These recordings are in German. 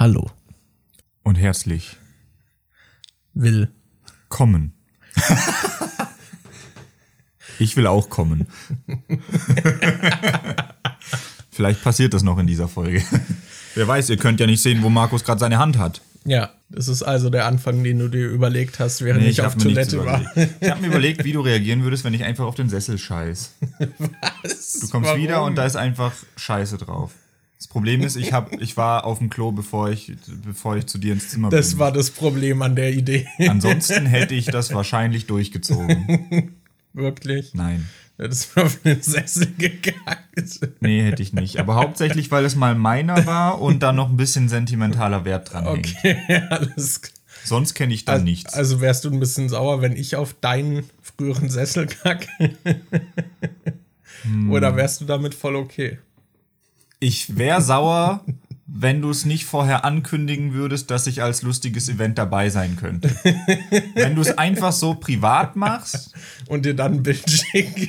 Hallo. Und herzlich Will. kommen. ich will auch kommen. Vielleicht passiert das noch in dieser Folge. Wer weiß, ihr könnt ja nicht sehen, wo Markus gerade seine Hand hat. Ja, das ist also der Anfang, den du dir überlegt hast, während ich hab auf Toilette war. überlegt. Ich habe mir überlegt, wie du reagieren würdest, wenn ich einfach auf den Sessel scheiß. Was? Du kommst wieder und da ist einfach Scheiße drauf. Das Problem ist, ich, hab, ich war auf dem Klo, bevor ich, bevor ich zu dir ins Zimmer Das bin. war das Problem an der Idee. Ansonsten hätte ich das wahrscheinlich durchgezogen. Wirklich. Nein. Das ist auf den Sessel gegangen. Nee, hätte ich nicht. Aber hauptsächlich, weil es mal meiner war und da noch ein bisschen sentimentaler Wert dran hängt. Okay, alles klar. Sonst kenne ich da Also, nichts. also wärst du ein bisschen sauer, wenn ich auf deinen früheren Sessel kacke? Hm. Oder wärst du damit voll okay? Ich wäre sauer, wenn du es nicht vorher ankündigen würdest, dass ich als lustiges Event dabei sein könnte. wenn du es einfach so privat machst, Und dir dann ein Bild schicken.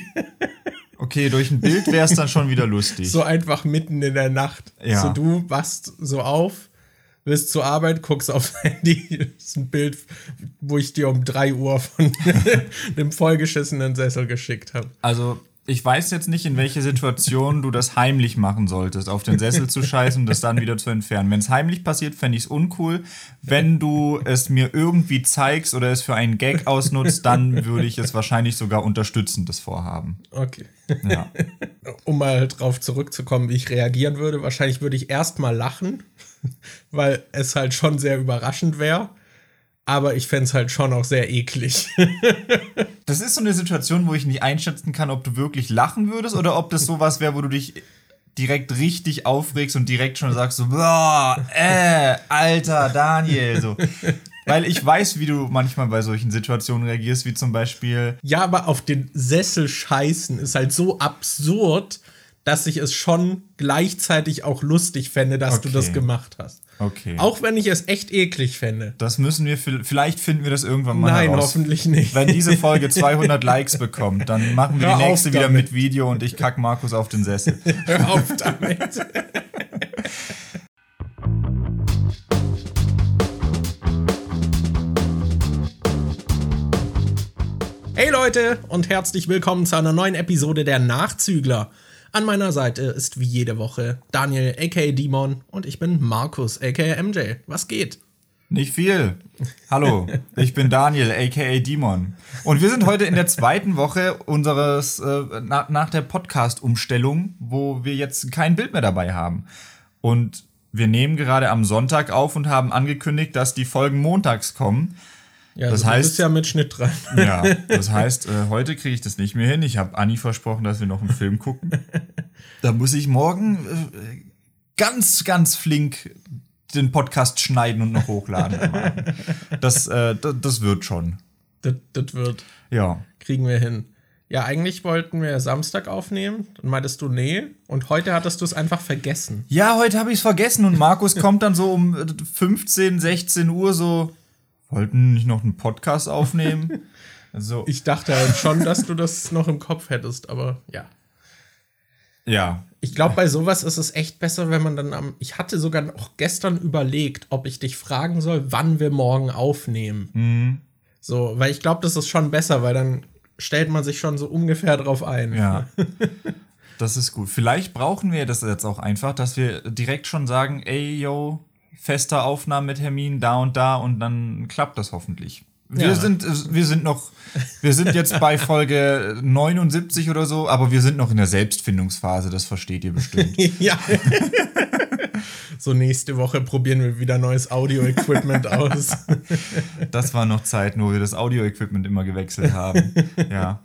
okay, durch ein Bild wäre es dann schon wieder lustig. So einfach mitten in der Nacht. Ja. So du wachst so auf, willst zur Arbeit, guckst aufs Handy. Ist ein Bild, wo ich dir um 3 Uhr von dem vollgeschissenen Sessel geschickt habe. Also, ich weiß jetzt nicht, in welche Situation du das heimlich machen solltest, auf den Sessel zu scheißen und das dann wieder zu entfernen. Wenn es heimlich passiert, fände ich es uncool. Wenn du es mir irgendwie zeigst oder es für einen Gag ausnutzt, dann würde ich es wahrscheinlich sogar unterstützen, das Vorhaben. Okay. Ja. Um mal drauf zurückzukommen, wie ich reagieren würde. Wahrscheinlich würde ich erstmal lachen, weil es halt schon sehr überraschend wäre. Aber ich fände es halt schon auch sehr eklig. Das ist so eine Situation, wo ich nicht einschätzen kann, ob du wirklich lachen würdest oder ob das sowas wäre, wo du dich direkt richtig aufregst und direkt schon sagst so, boah, äh, alter Daniel, so. Weil ich weiß, wie du manchmal bei solchen Situationen reagierst, wie zum Beispiel, Ja, aber auf den Sessel scheißen ist halt so absurd, dass ich es schon gleichzeitig auch lustig fände, dass du Okay. das gemacht hast. okay, Auch wenn ich es echt eklig fände. das müssen wir, vi- vielleicht finden wir das irgendwann mal Nein, heraus. hoffentlich nicht. Wenn diese Folge 200 Likes bekommt, dann machen wir Hör die nächste wieder mit Video und ich kack Markus auf den Sessel. Hör auf damit. Hey Leute und herzlich willkommen zu einer neuen Episode der Nachzügler. An meiner Seite ist wie jede Woche Daniel aka Demon und ich bin Markus aka MJ. Was geht? Nicht viel. Hallo, ich bin Daniel, aka Demon. Und wir sind heute in der zweiten Woche unseres, äh, na, nach der Podcast-Umstellung, wo wir jetzt kein Bild mehr dabei haben. Und wir nehmen gerade am Sonntag auf und haben angekündigt, dass die Folgen montags kommen. Ja, Das du heißt- bist ja mit Schnitt dran. Ja, das heißt, äh, heute kriege ich das nicht mehr hin. Ich habe Anni versprochen, dass wir noch einen Film gucken. Da muss ich morgen äh, ganz, ganz flink den Podcast schneiden und noch hochladen. Das, äh, das, das wird schon. Das, das wird. Ja. Kriegen wir hin. Ja, eigentlich wollten wir Samstag aufnehmen. Dann meintest du, nee. Und heute hattest du es einfach vergessen. Ja, heute habe ich es vergessen und Markus kommt dann so um äh, 15, 16 Uhr so. Wollten nicht noch einen Podcast aufnehmen? Also, Ich dachte halt schon, dass du das noch im Kopf hättest, aber ja. ja. Ich glaube, bei sowas ist es echt besser, wenn man dann am. Ich hatte sogar auch gestern überlegt, ob ich dich fragen soll, wann wir morgen aufnehmen. So, weil ich glaube, das ist schon besser, weil dann stellt man sich schon so ungefähr drauf ein. Ja. Das ist gut. Vielleicht brauchen wir das jetzt auch einfach, dass wir direkt schon sagen, ey, yo, fester Aufnahmetermin da und da und dann klappt das hoffentlich. Wir Ja. sind, wir sind noch, wir sind jetzt bei Folge 79 oder so, aber wir sind noch in der Selbstfindungsphase, das versteht ihr bestimmt. ja. so, nächste Woche probieren wir wieder neues Audio-Equipment aus. Das war noch Zeiten, wo wir das Audio-Equipment immer gewechselt haben. ja.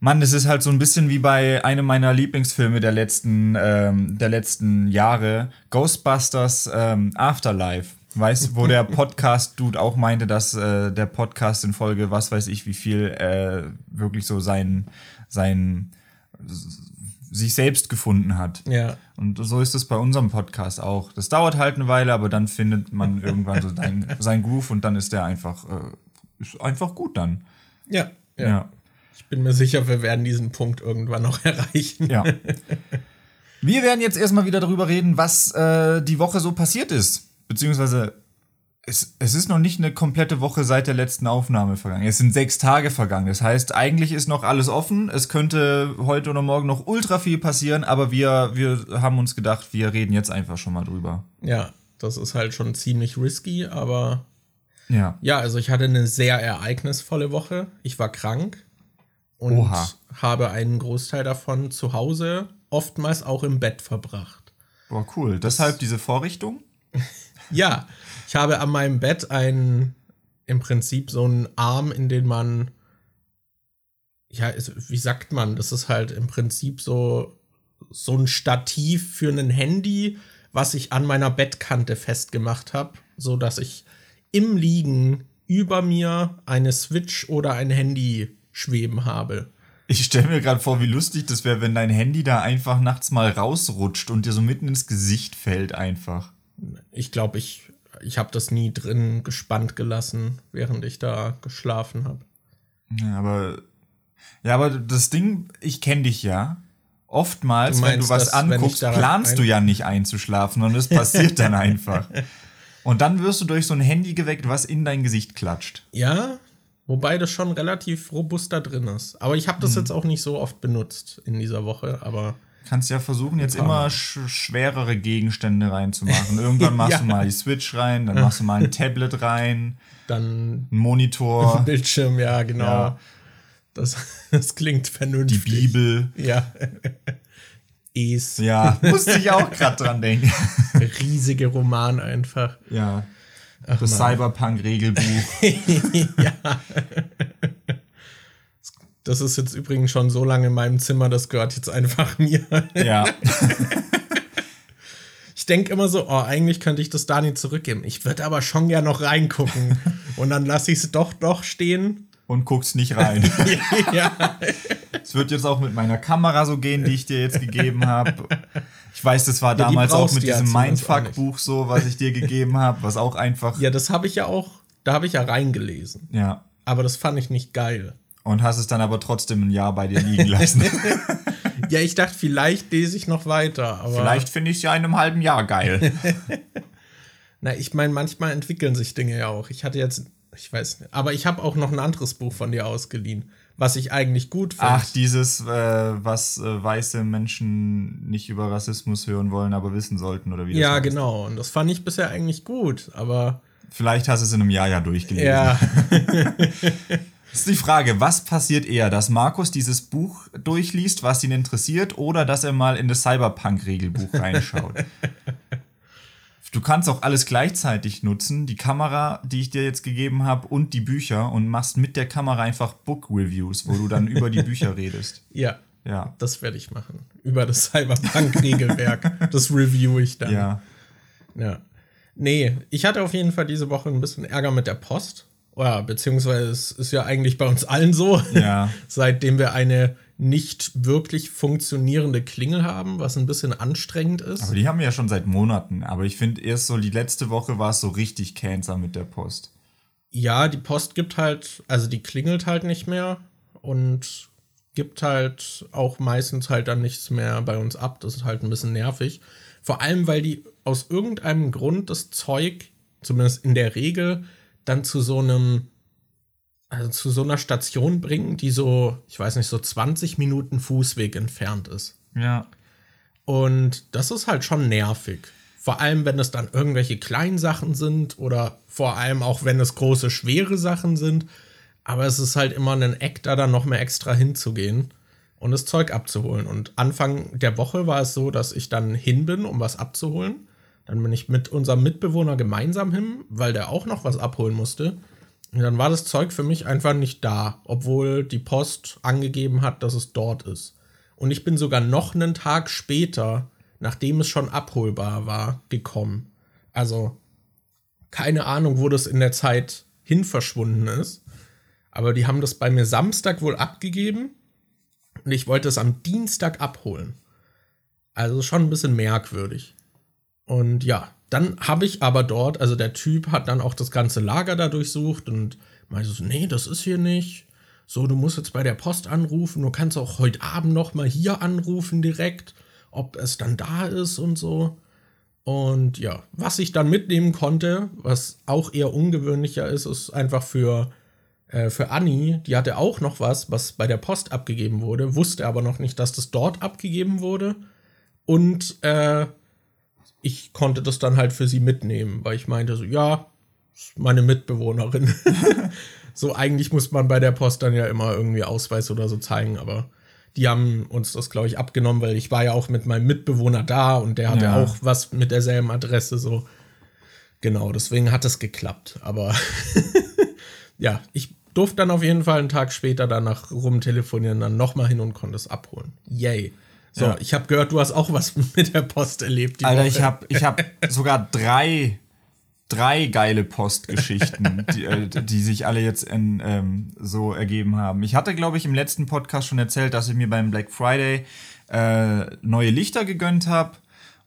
Mann, das ist halt so ein bisschen wie bei einem meiner Lieblingsfilme der letzten, ähm, der letzten Jahre, Ghostbusters ähm, Afterlife. Weißt wo der Podcast-Dude auch meinte, dass äh, der Podcast in Folge, was weiß ich, wie viel, äh, wirklich so sein, sein, sich selbst gefunden hat. ja. Und so ist es bei unserem Podcast auch. Das dauert halt eine Weile, aber dann findet man irgendwann so sein, sein Groove und dann ist der einfach, äh, ist einfach gut dann. Ja. ja. Ja. Ich bin mir sicher, wir werden diesen Punkt irgendwann noch erreichen. ja. Wir werden jetzt erstmal wieder darüber reden, was äh, die Woche so passiert ist. beziehungsweise es, es ist noch nicht eine komplette Woche seit der letzten Aufnahme vergangen. Es sind sechs Tage vergangen. Das heißt, eigentlich ist noch alles offen. Es könnte heute oder morgen noch ultra viel passieren, aber wir, wir haben uns gedacht, wir reden jetzt einfach schon mal drüber. Ja, das ist halt schon ziemlich risky, aber Ja. ja, also ich hatte eine sehr ereignisvolle Woche. Ich war krank und Oha. habe einen Großteil davon zu Hause, oftmals auch im Bett verbracht. Boah, cool. Deshalb diese Vorrichtung? Ja, ich habe an meinem Bett einen, im Prinzip so einen Arm, in den man, ja, wie sagt man, das ist halt im Prinzip so, so ein Stativ für ein Handy, was ich an meiner Bettkante festgemacht habe, so dass ich im Liegen über mir eine Switch oder ein Handy schweben habe. Ich stelle mir gerade vor, wie lustig das wäre, wenn dein Handy da einfach nachts mal rausrutscht und dir so mitten ins Gesicht fällt einfach. Ich glaube, ich, ich habe das nie drin gespannt gelassen, während ich da geschlafen habe. Ja, aber ja, aber das Ding, ich kenne dich ja. Oftmals, Du wenn du meinst, was dass, anguckst, planst du ja nicht einzuschlafen und es passiert dann einfach. Und dann wirst du durch so ein Handy geweckt, was in dein Gesicht klatscht. Ja, wobei das schon relativ robust da drin ist. Aber ich habe das jetzt auch nicht so oft benutzt in dieser Woche, aber Kannst ja versuchen, jetzt immer sch schwerere Gegenstände reinzumachen. Irgendwann machst Ja. du mal die Switch rein, dann machst du mal ein Tablet rein, dann einen Monitor, Bildschirm, ja, genau. Ja. Das, das klingt die vernünftig. Bibel. Ja. Es. Ja, musste ich auch gerade dran denken. Riesige Roman einfach. Ja. Ach, Das. Cyberpunk-Regelbuch. ja. Das ist jetzt übrigens schon so lange in meinem Zimmer, das gehört jetzt einfach mir. ja. Ich denke immer so, oh, eigentlich könnte ich das Dani zurückgeben. Ich würde aber schon gern noch reingucken. Und dann lasse ich es doch doch stehen. Und guckst nicht rein. ja. Es wird jetzt auch mit meiner Kamera so gehen, die ich dir jetzt gegeben habe. Ich weiß, das war die damals auch mit ja diesem. Mindfuck-Buch so, was ich dir gegeben habe, was auch einfach. Ja, das habe ich ja auch, da habe ich ja reingelesen. Ja. Aber das fand ich nicht geil. Und hast es dann aber trotzdem ein Jahr bei dir liegen lassen. Ja, ich dachte, vielleicht lese ich noch weiter. Vielleicht finde ich es ja in einem halben Jahr geil. Na, ich meine, manchmal entwickeln sich Dinge ja auch. Ich hatte jetzt, ich weiß nicht, aber ich habe auch noch ein anderes Buch von dir ausgeliehen, was ich eigentlich gut finde. Ach, dieses, äh, was äh, weiße Menschen nicht über Rassismus hören wollen, aber wissen sollten, oder wie das ja, heißt. genau. Und das fand ich bisher eigentlich gut, aber Vielleicht hast du es in einem Jahr ja durchgelesen. ja, Das ist die Frage, was passiert eher, dass Markus dieses Buch durchliest, was ihn interessiert, oder dass er mal in das Cyberpunk-Regelbuch reinschaut? du kannst auch alles gleichzeitig nutzen, die Kamera, die ich dir jetzt gegeben habe, und die Bücher und machst mit der Kamera einfach Book-Reviews, wo du dann über die Bücher redest. ja, Ja. das werde ich machen. Über das Cyberpunk-Regelwerk. das review ich dann. Ja. Ja. Nee, ich hatte auf jeden Fall diese Woche ein bisschen Ärger mit der Post. Ja, beziehungsweise es ist ja eigentlich bei uns allen so. Ja. Seitdem wir eine nicht wirklich funktionierende Klingel haben, was ein bisschen anstrengend ist. Aber die haben wir ja schon seit Monaten. Aber ich finde, erst so die letzte Woche war es so richtig Cancer mit der Post. ja, die Post gibt halt, also die klingelt halt nicht mehr und gibt halt auch meistens halt dann nichts mehr bei uns ab. Das ist halt ein bisschen nervig. Vor allem, weil die aus irgendeinem Grund das Zeug, zumindest in der Regel, dann zu so einem, also zu so einer Station bringen, die so, ich weiß nicht, so 20 Minuten Fußweg entfernt ist. Ja. Und das ist halt schon nervig. Vor allem, wenn es dann irgendwelche kleinen Sachen sind oder vor allem auch, wenn es große, schwere Sachen sind. Aber es ist halt immer ein Eck, da dann noch mehr extra hinzugehen und das Zeug abzuholen. Und Anfang der Woche war es so, dass ich dann hin bin, um was abzuholen. Dann bin ich mit unserem Mitbewohner gemeinsam hin, weil der auch noch was abholen musste. Dann war das Zeug für mich einfach nicht da, obwohl die Post angegeben hat, dass es dort ist. Und ich bin sogar noch einen Tag später, nachdem es schon abholbar war, gekommen. Also keine Ahnung, wo das in der Zeit hin verschwunden ist. Aber die haben das bei mir Samstag wohl abgegeben und ich wollte es am Dienstag abholen. Also schon ein bisschen merkwürdig. Und ja, dann habe ich aber dort, also der Typ hat dann auch das ganze Lager da durchsucht und meinte so, nee, das ist hier nicht. So, du musst jetzt bei der Post anrufen, du kannst auch heute Abend noch mal hier anrufen direkt, ob es dann da ist und so. Und ja, was ich dann mitnehmen konnte, was auch eher ungewöhnlicher ist, ist einfach für, äh, für Anni, die hatte auch noch was, was bei der Post abgegeben wurde, wusste aber noch nicht, dass das dort abgegeben wurde. Und äh, ich konnte das dann halt für sie mitnehmen, weil ich meinte so, ja, meine Mitbewohnerin. so eigentlich muss man bei der Post dann ja immer irgendwie Ausweis oder so zeigen, aber die haben uns das, glaube ich, abgenommen, weil ich war ja auch mit meinem Mitbewohner da und der hatte ja. auch was mit derselben Adresse, so. Genau, deswegen hat es geklappt. Aber ja, ich durfte dann auf jeden Fall einen Tag später danach rumtelefonieren, dann nochmal hin und konnte es abholen. Yay. So, ja. ich habe gehört, du hast auch was mit der Post erlebt. Alter, Woche. ich habe ich hab sogar drei drei geile Postgeschichten, die, äh, die sich alle jetzt in, ähm, so ergeben haben. Ich hatte, glaube ich, im letzten Podcast schon erzählt, dass ich mir beim Black Friday äh, neue Lichter gegönnt habe.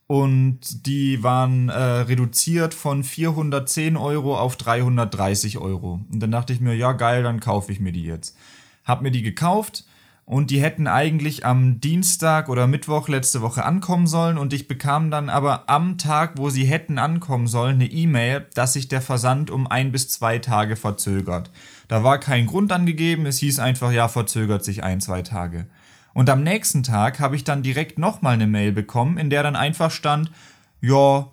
Und die waren äh, reduziert von 410 Euro auf 330 Euro. Und dann dachte ich mir, ja geil, dann kaufe ich mir die jetzt. Hab mir die gekauft und die hätten eigentlich am Dienstag oder Mittwoch letzte Woche ankommen sollen und ich bekam dann aber am Tag, wo sie hätten ankommen sollen, eine E-Mail, dass sich der Versand um ein bis zwei Tage verzögert. Da war kein Grund angegeben, es hieß einfach, ja, verzögert sich ein, zwei Tage. Und am nächsten Tag habe ich dann direkt nochmal eine Mail bekommen, in der dann einfach stand, ja,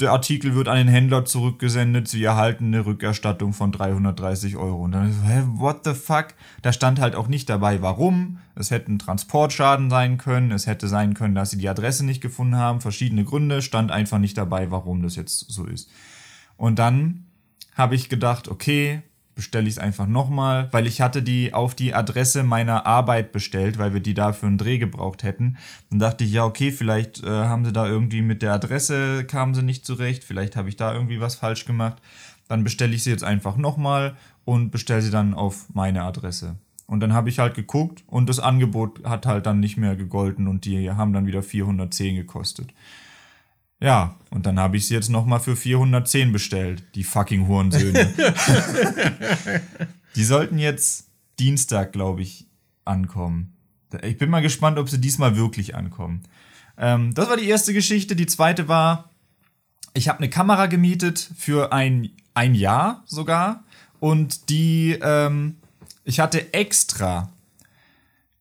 der Artikel wird an den Händler zurückgesendet, sie erhalten eine Rückerstattung von 330 Euro. Und dann so, hä, what the fuck? Da stand halt auch nicht dabei, warum. Es hätte ein Transportschaden sein können, es hätte sein können, dass sie die Adresse nicht gefunden haben, verschiedene Gründe, stand einfach nicht dabei, warum das jetzt so ist. Und dann habe ich gedacht, okay, bestelle ich es einfach nochmal, weil ich hatte die auf die Adresse meiner Arbeit bestellt, weil wir die dafür einen Dreh gebraucht hätten. Dann dachte ich, ja, okay, vielleicht äh, haben sie da irgendwie mit der Adresse, kamen sie nicht zurecht, vielleicht habe ich da irgendwie was falsch gemacht. Dann bestelle ich sie jetzt einfach nochmal und bestelle sie dann auf meine Adresse. Und dann habe ich halt geguckt und das Angebot hat halt dann nicht mehr gegolten und die haben dann wieder 410 gekostet. Ja, und dann habe ich sie jetzt nochmal für 410 bestellt, die fucking Hurensöhne. die sollten jetzt Dienstag, glaube ich, ankommen. Ich bin mal gespannt, ob sie diesmal wirklich ankommen. Ähm, das war die erste Geschichte. Die zweite war, ich habe eine Kamera gemietet für ein, ein Jahr sogar. Und die, ähm, ich hatte extra.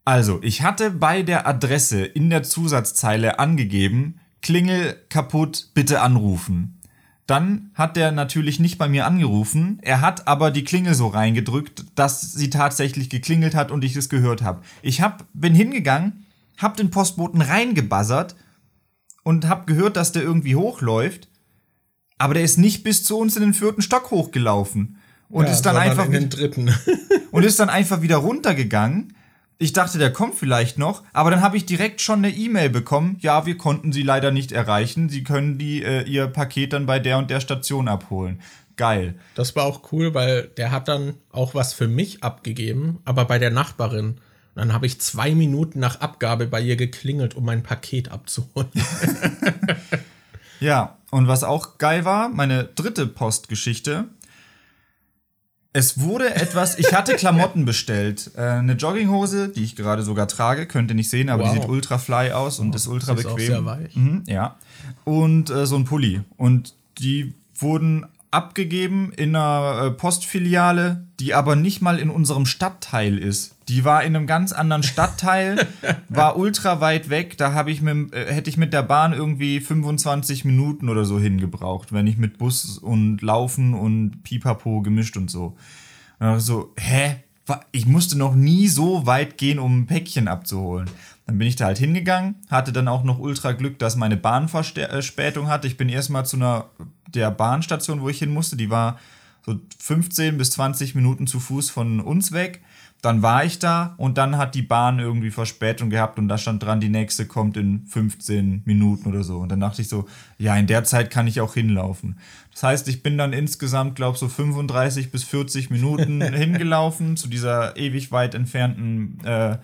Also, ich hatte bei der Adresse in der Zusatzzeile angegeben, Klingel kaputt, bitte anrufen. Dann hat der natürlich nicht bei mir angerufen. Er hat aber die Klingel so reingedrückt, dass sie tatsächlich geklingelt hat und ich es gehört habe. Ich hab, bin hingegangen, hab den Postboten reingebuzzert und hab gehört, dass der irgendwie hochläuft. Aber der ist nicht bis zu uns in den vierten Stock hochgelaufen. Und ja, ist dann einfach. In den dritten. und ist dann einfach wieder runtergegangen ich dachte, der kommt vielleicht noch, aber dann habe ich direkt schon eine E-Mail bekommen. Ja, wir konnten sie leider nicht erreichen. Sie können die, äh, ihr Paket dann bei der und der Station abholen. Geil. Das war auch cool, weil der hat dann auch was für mich abgegeben, aber bei der Nachbarin. Und dann habe ich zwei Minuten nach Abgabe bei ihr geklingelt, um mein Paket abzuholen. ja, und was auch geil war, meine dritte Postgeschichte es wurde etwas, ich hatte Klamotten bestellt. Äh, eine Jogginghose, die ich gerade sogar trage, könnt ihr nicht sehen, aber wow. die sieht ultra fly aus und oh, ist ultra bequem. Auch sehr weich. Mhm, ja. Und äh, so ein Pulli. Und die wurden abgegeben in einer äh, Postfiliale, die aber nicht mal in unserem Stadtteil ist. Die war in einem ganz anderen Stadtteil, war ultra weit weg. Da habe ich mit, äh, hätte ich mit der Bahn irgendwie 25 Minuten oder so hingebraucht, wenn ich mit Bus und Laufen und Pipapo gemischt und so. Und so, hä? Ich musste noch nie so weit gehen, um ein Päckchen abzuholen. Dann bin ich da halt hingegangen, hatte dann auch noch ultra Glück, dass meine Bahnverspätung hatte. Ich bin erstmal zu einer der Bahnstation, wo ich hin musste, die war so 15 bis 20 Minuten zu Fuß von uns weg. Dann war ich da und dann hat die Bahn irgendwie Verspätung gehabt und da stand dran, die nächste kommt in 15 Minuten oder so. Und dann dachte ich so, ja, in der Zeit kann ich auch hinlaufen. Das heißt, ich bin dann insgesamt, glaube ich, so 35 bis 40 Minuten hingelaufen zu dieser ewig weit entfernten äh,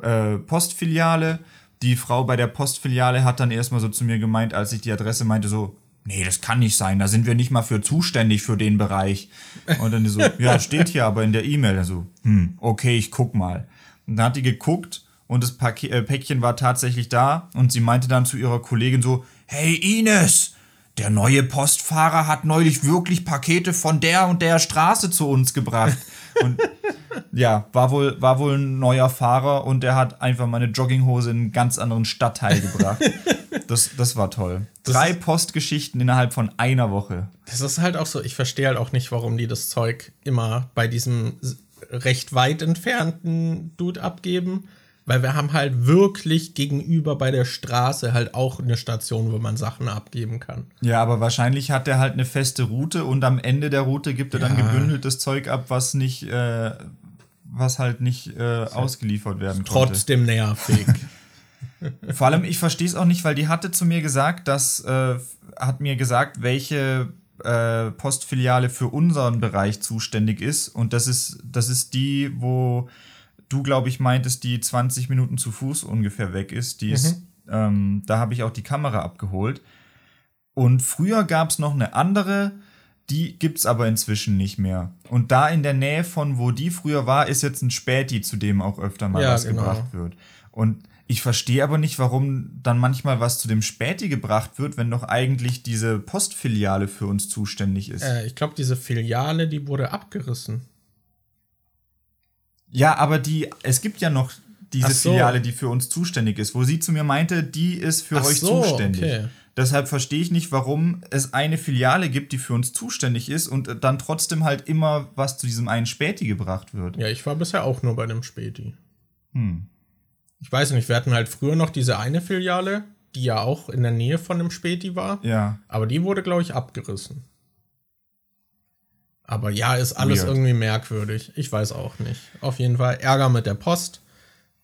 äh, Postfiliale. Die Frau bei der Postfiliale hat dann erstmal so zu mir gemeint, als ich die Adresse meinte, so, nee, das kann nicht sein, da sind wir nicht mal für zuständig für den Bereich. Und dann so, ja, steht hier aber in der E-Mail. Also, hm, okay, ich guck mal. Und dann hat die geguckt und das äh, Päckchen war tatsächlich da und sie meinte dann zu ihrer Kollegin so, hey Ines, der neue Postfahrer hat neulich wirklich Pakete von der und der Straße zu uns gebracht. Und ja, war wohl, war wohl ein neuer Fahrer und der hat einfach meine Jogginghose in einen ganz anderen Stadtteil gebracht. Das, das war toll. Das Drei Postgeschichten innerhalb von einer Woche. Das ist halt auch so, ich verstehe halt auch nicht, warum die das Zeug immer bei diesem recht weit entfernten Dude abgeben. Weil wir haben halt wirklich gegenüber bei der Straße halt auch eine Station, wo man Sachen abgeben kann. Ja, aber wahrscheinlich hat er halt eine feste Route und am Ende der Route gibt er ja. dann gebündeltes Zeug ab, was nicht, äh, was halt nicht äh, ausgeliefert werden konnte. Trotzdem nervig. Vor allem, ich verstehe es auch nicht, weil die hatte zu mir gesagt, dass, äh, hat mir gesagt, welche äh, Postfiliale für unseren Bereich zuständig ist. Und das ist, das ist die, wo du, glaube ich, meintest, die 20 Minuten zu Fuß ungefähr weg ist. Die mhm. ist, ähm, da habe ich auch die Kamera abgeholt. Und früher gab es noch eine andere, die gibt es aber inzwischen nicht mehr. Und da in der Nähe von wo die früher war, ist jetzt ein Späti, zu dem auch öfter mal ja, was genau. gebracht wird. Und ich verstehe aber nicht, warum dann manchmal was zu dem Späti gebracht wird, wenn doch eigentlich diese Postfiliale für uns zuständig ist. Äh, ich glaube, diese Filiale, die wurde abgerissen. Ja, aber die, es gibt ja noch diese so. Filiale, die für uns zuständig ist, wo sie zu mir meinte, die ist für Ach euch so, zuständig. Okay. Deshalb verstehe ich nicht, warum es eine Filiale gibt, die für uns zuständig ist und dann trotzdem halt immer was zu diesem einen Späti gebracht wird. Ja, ich war bisher auch nur bei dem Späti. Hm. Ich weiß nicht, wir hatten halt früher noch diese eine Filiale, die ja auch in der Nähe von dem Späti war. Ja. Aber die wurde, glaube ich, abgerissen. Aber ja, ist alles Weird. irgendwie merkwürdig. Ich weiß auch nicht. Auf jeden Fall Ärger mit der Post.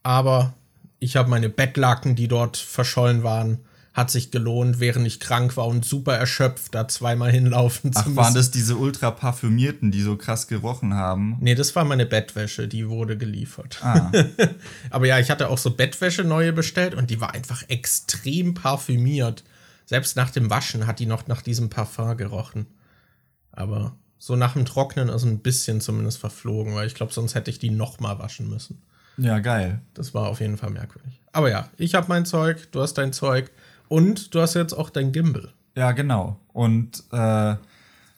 Aber ich habe meine Bettlaken, die dort verschollen waren, hat sich gelohnt, während ich krank war und super erschöpft, da zweimal hinlaufen zu Ach, müssen. waren das diese ultra parfümierten, die so krass gerochen haben? Nee, das war meine Bettwäsche, die wurde geliefert. Ah. Aber ja, ich hatte auch so Bettwäsche neue bestellt und die war einfach extrem parfümiert. Selbst nach dem Waschen hat die noch nach diesem Parfum gerochen. Aber so nach dem Trocknen ist ein bisschen zumindest verflogen, weil ich glaube, sonst hätte ich die noch mal waschen müssen. Ja, geil. Das war auf jeden Fall merkwürdig. Aber ja, ich habe mein Zeug, du hast dein Zeug und du hast jetzt auch dein Gimbal. Ja, genau. Und äh,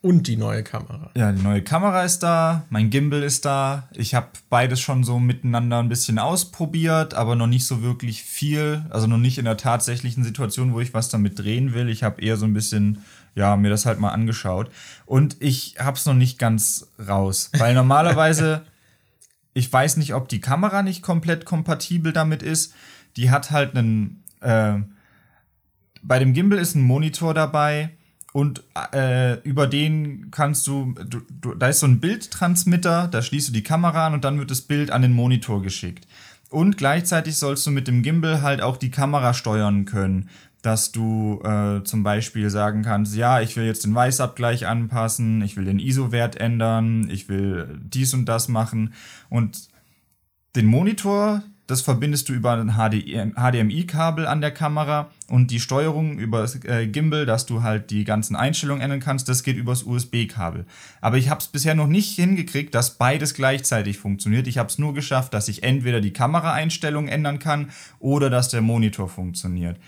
und die neue Kamera. Ja, die neue Kamera ist da, mein Gimbal ist da. Ich habe beides schon so miteinander ein bisschen ausprobiert, aber noch nicht so wirklich viel. Also noch nicht in der tatsächlichen Situation, wo ich was damit drehen will. Ich habe eher so ein bisschen ja, mir das halt mal angeschaut. Und ich hab's noch nicht ganz raus, weil normalerweise, ich weiß nicht, ob die Kamera nicht komplett kompatibel damit ist. Die hat halt einen, äh, bei dem Gimbal ist ein Monitor dabei und äh, über den kannst du, du, du, da ist so ein Bildtransmitter, da schließt du die Kamera an und dann wird das Bild an den Monitor geschickt. Und gleichzeitig sollst du mit dem Gimbal halt auch die Kamera steuern können dass du äh, zum Beispiel sagen kannst, ja, ich will jetzt den Weißabgleich anpassen, ich will den ISO-Wert ändern, ich will dies und das machen. Und den Monitor, das verbindest du über ein HDMI-Kabel an der Kamera und die Steuerung über das äh, Gimbal, dass du halt die ganzen Einstellungen ändern kannst, das geht übers USB-Kabel. Aber ich habe es bisher noch nicht hingekriegt, dass beides gleichzeitig funktioniert. Ich habe es nur geschafft, dass ich entweder die Kameraeinstellungen ändern kann oder dass der Monitor funktioniert.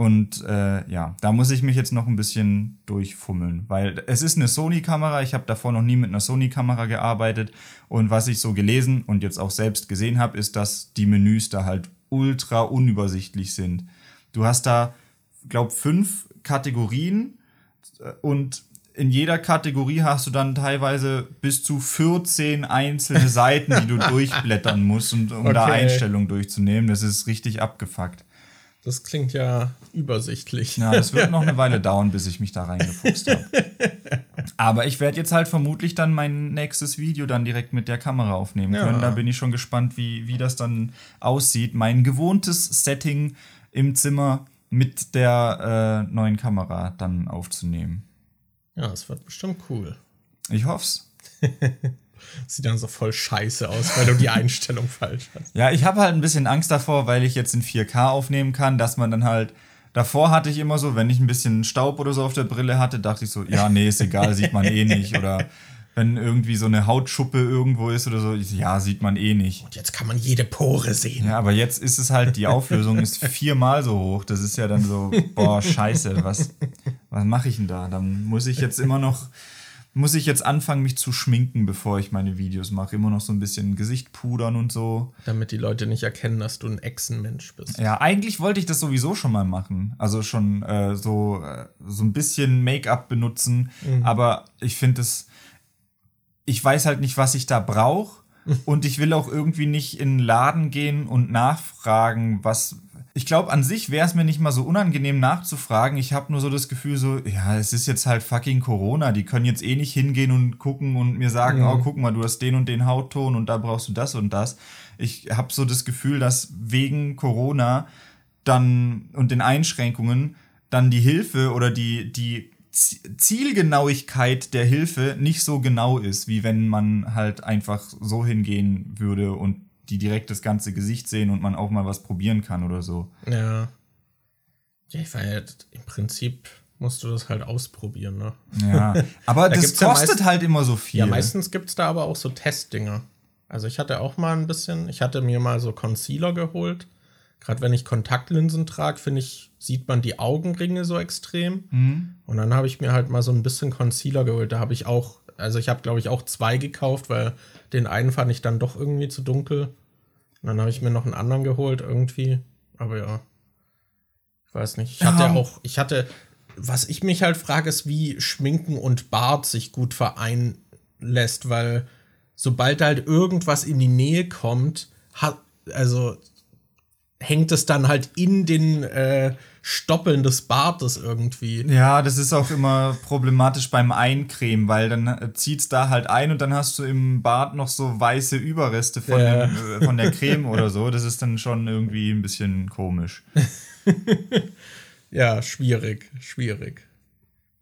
Und äh, ja, da muss ich mich jetzt noch ein bisschen durchfummeln, weil es ist eine Sony-Kamera. Ich habe davor noch nie mit einer Sony-Kamera gearbeitet. Und was ich so gelesen und jetzt auch selbst gesehen habe, ist, dass die Menüs da halt ultra unübersichtlich sind. Du hast da, glaub, fünf Kategorien äh, und in jeder Kategorie hast du dann teilweise bis zu 14 einzelne Seiten, die du durchblättern musst, um, um okay. da Einstellungen durchzunehmen. Das ist richtig abgefuckt. Das klingt ja übersichtlich. Ja, das wird noch eine Weile dauern, bis ich mich da reingefuchst habe. Aber ich werde jetzt halt vermutlich dann mein nächstes Video dann direkt mit der Kamera aufnehmen können. Ja. Da bin ich schon gespannt, wie, wie das dann aussieht. Mein gewohntes Setting im Zimmer mit der äh, neuen Kamera dann aufzunehmen. Ja, es wird bestimmt cool. Ich hoff's. Sieht dann so voll scheiße aus, weil du die Einstellung falsch hast. Ja, ich habe halt ein bisschen Angst davor, weil ich jetzt in 4K aufnehmen kann, dass man dann halt. Davor hatte ich immer so, wenn ich ein bisschen Staub oder so auf der Brille hatte, dachte ich so, ja, nee, ist egal, sieht man eh nicht. Oder wenn irgendwie so eine Hautschuppe irgendwo ist oder so, ja, sieht man eh nicht. Und jetzt kann man jede Pore sehen. Ja, aber jetzt ist es halt, die Auflösung ist viermal so hoch. Das ist ja dann so, boah, scheiße, was, Was mache ich denn da? Dann muss ich jetzt immer noch muss ich jetzt anfangen, mich zu schminken, bevor ich meine Videos mache. Immer noch so ein bisschen Gesicht pudern und so. Damit die Leute nicht erkennen, dass du ein Echsenmensch bist. Ja, eigentlich wollte ich das sowieso schon mal machen. Also schon äh, so, äh, so ein bisschen Make-up benutzen. Mhm. Aber ich finde es, ich weiß halt nicht, was ich da brauche. und ich will auch irgendwie nicht in den Laden gehen und nachfragen, was, ich glaube, an sich wäre es mir nicht mal so unangenehm nachzufragen. Ich habe nur so das Gefühl, so, ja, es ist jetzt halt fucking Corona. Die können jetzt eh nicht hingehen und gucken und mir sagen, mhm. oh, guck mal, du hast den und den Hautton und da brauchst du das und das. Ich habe so das Gefühl, dass wegen Corona dann und den Einschränkungen dann die Hilfe oder die, die Zielgenauigkeit der Hilfe nicht so genau ist, wie wenn man halt einfach so hingehen würde und die direkt das ganze Gesicht sehen und man auch mal was probieren kann oder so. Ja. Ja, ich war ja im Prinzip musst du das halt ausprobieren, ne? Ja, aber da das kostet ja halt immer so viel. Ja, meistens gibt es da aber auch so Testdinger. Also ich hatte auch mal ein bisschen, ich hatte mir mal so Concealer geholt. Gerade wenn ich Kontaktlinsen trage, finde ich, sieht man die Augenringe so extrem. Mhm. Und dann habe ich mir halt mal so ein bisschen Concealer geholt. Da habe ich auch, also ich habe glaube ich auch zwei gekauft, weil den einen fand ich dann doch irgendwie zu dunkel. Und dann habe ich mir noch einen anderen geholt irgendwie. Aber ja. Ich weiß nicht. Ich hatte ja. auch, ich hatte, was ich mich halt frage, ist, wie Schminken und Bart sich gut vereinen lässt, weil sobald halt irgendwas in die Nähe kommt, hat, also hängt es dann halt in den äh, Stoppeln des Bartes irgendwie. Ja, das ist auch immer problematisch beim Eincremen, weil dann äh, zieht es da halt ein und dann hast du im Bart noch so weiße Überreste von, ja. dem, äh, von der Creme oder so. Das ist dann schon irgendwie ein bisschen komisch. ja, schwierig, schwierig.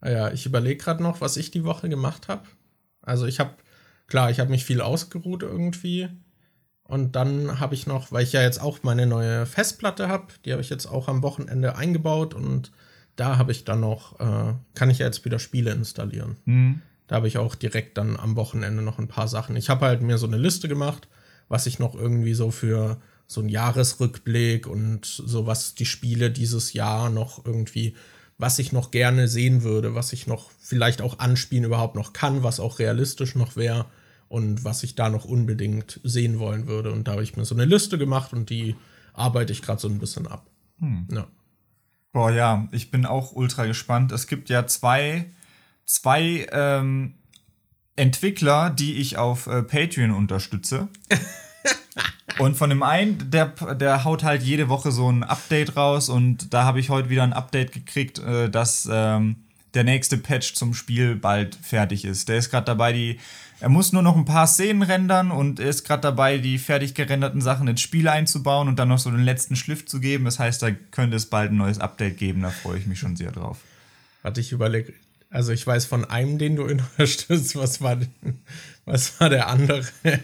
Ah ja, ich überlege gerade noch, was ich die Woche gemacht habe. Also ich habe, klar, ich habe mich viel ausgeruht irgendwie. Und dann habe ich noch, weil ich ja jetzt auch meine neue Festplatte habe, die habe ich jetzt auch am Wochenende eingebaut und da habe ich dann noch, äh, kann ich ja jetzt wieder Spiele installieren. Mhm. Da habe ich auch direkt dann am Wochenende noch ein paar Sachen. Ich habe halt mir so eine Liste gemacht, was ich noch irgendwie so für so einen Jahresrückblick und so was die Spiele dieses Jahr noch irgendwie, was ich noch gerne sehen würde, was ich noch vielleicht auch anspielen überhaupt noch kann, was auch realistisch noch wäre und was ich da noch unbedingt sehen wollen würde. Und da habe ich mir so eine Liste gemacht und die arbeite ich gerade so ein bisschen ab. Hm. Ja. Boah, ja, ich bin auch ultra gespannt. Es gibt ja zwei, zwei ähm, Entwickler, die ich auf äh, Patreon unterstütze. und von dem einen, der, der haut halt jede Woche so ein Update raus und da habe ich heute wieder ein Update gekriegt, äh, dass ähm, der nächste Patch zum Spiel bald fertig ist. Der ist gerade dabei, die er muss nur noch ein paar Szenen rendern und ist gerade dabei, die fertig gerenderten Sachen ins Spiel einzubauen und dann noch so den letzten Schliff zu geben. Das heißt, da könnte es bald ein neues Update geben. Da freue ich mich schon sehr drauf. Hatte ich überlegt, also ich weiß von einem, den du unterstützt, was war, was war der andere?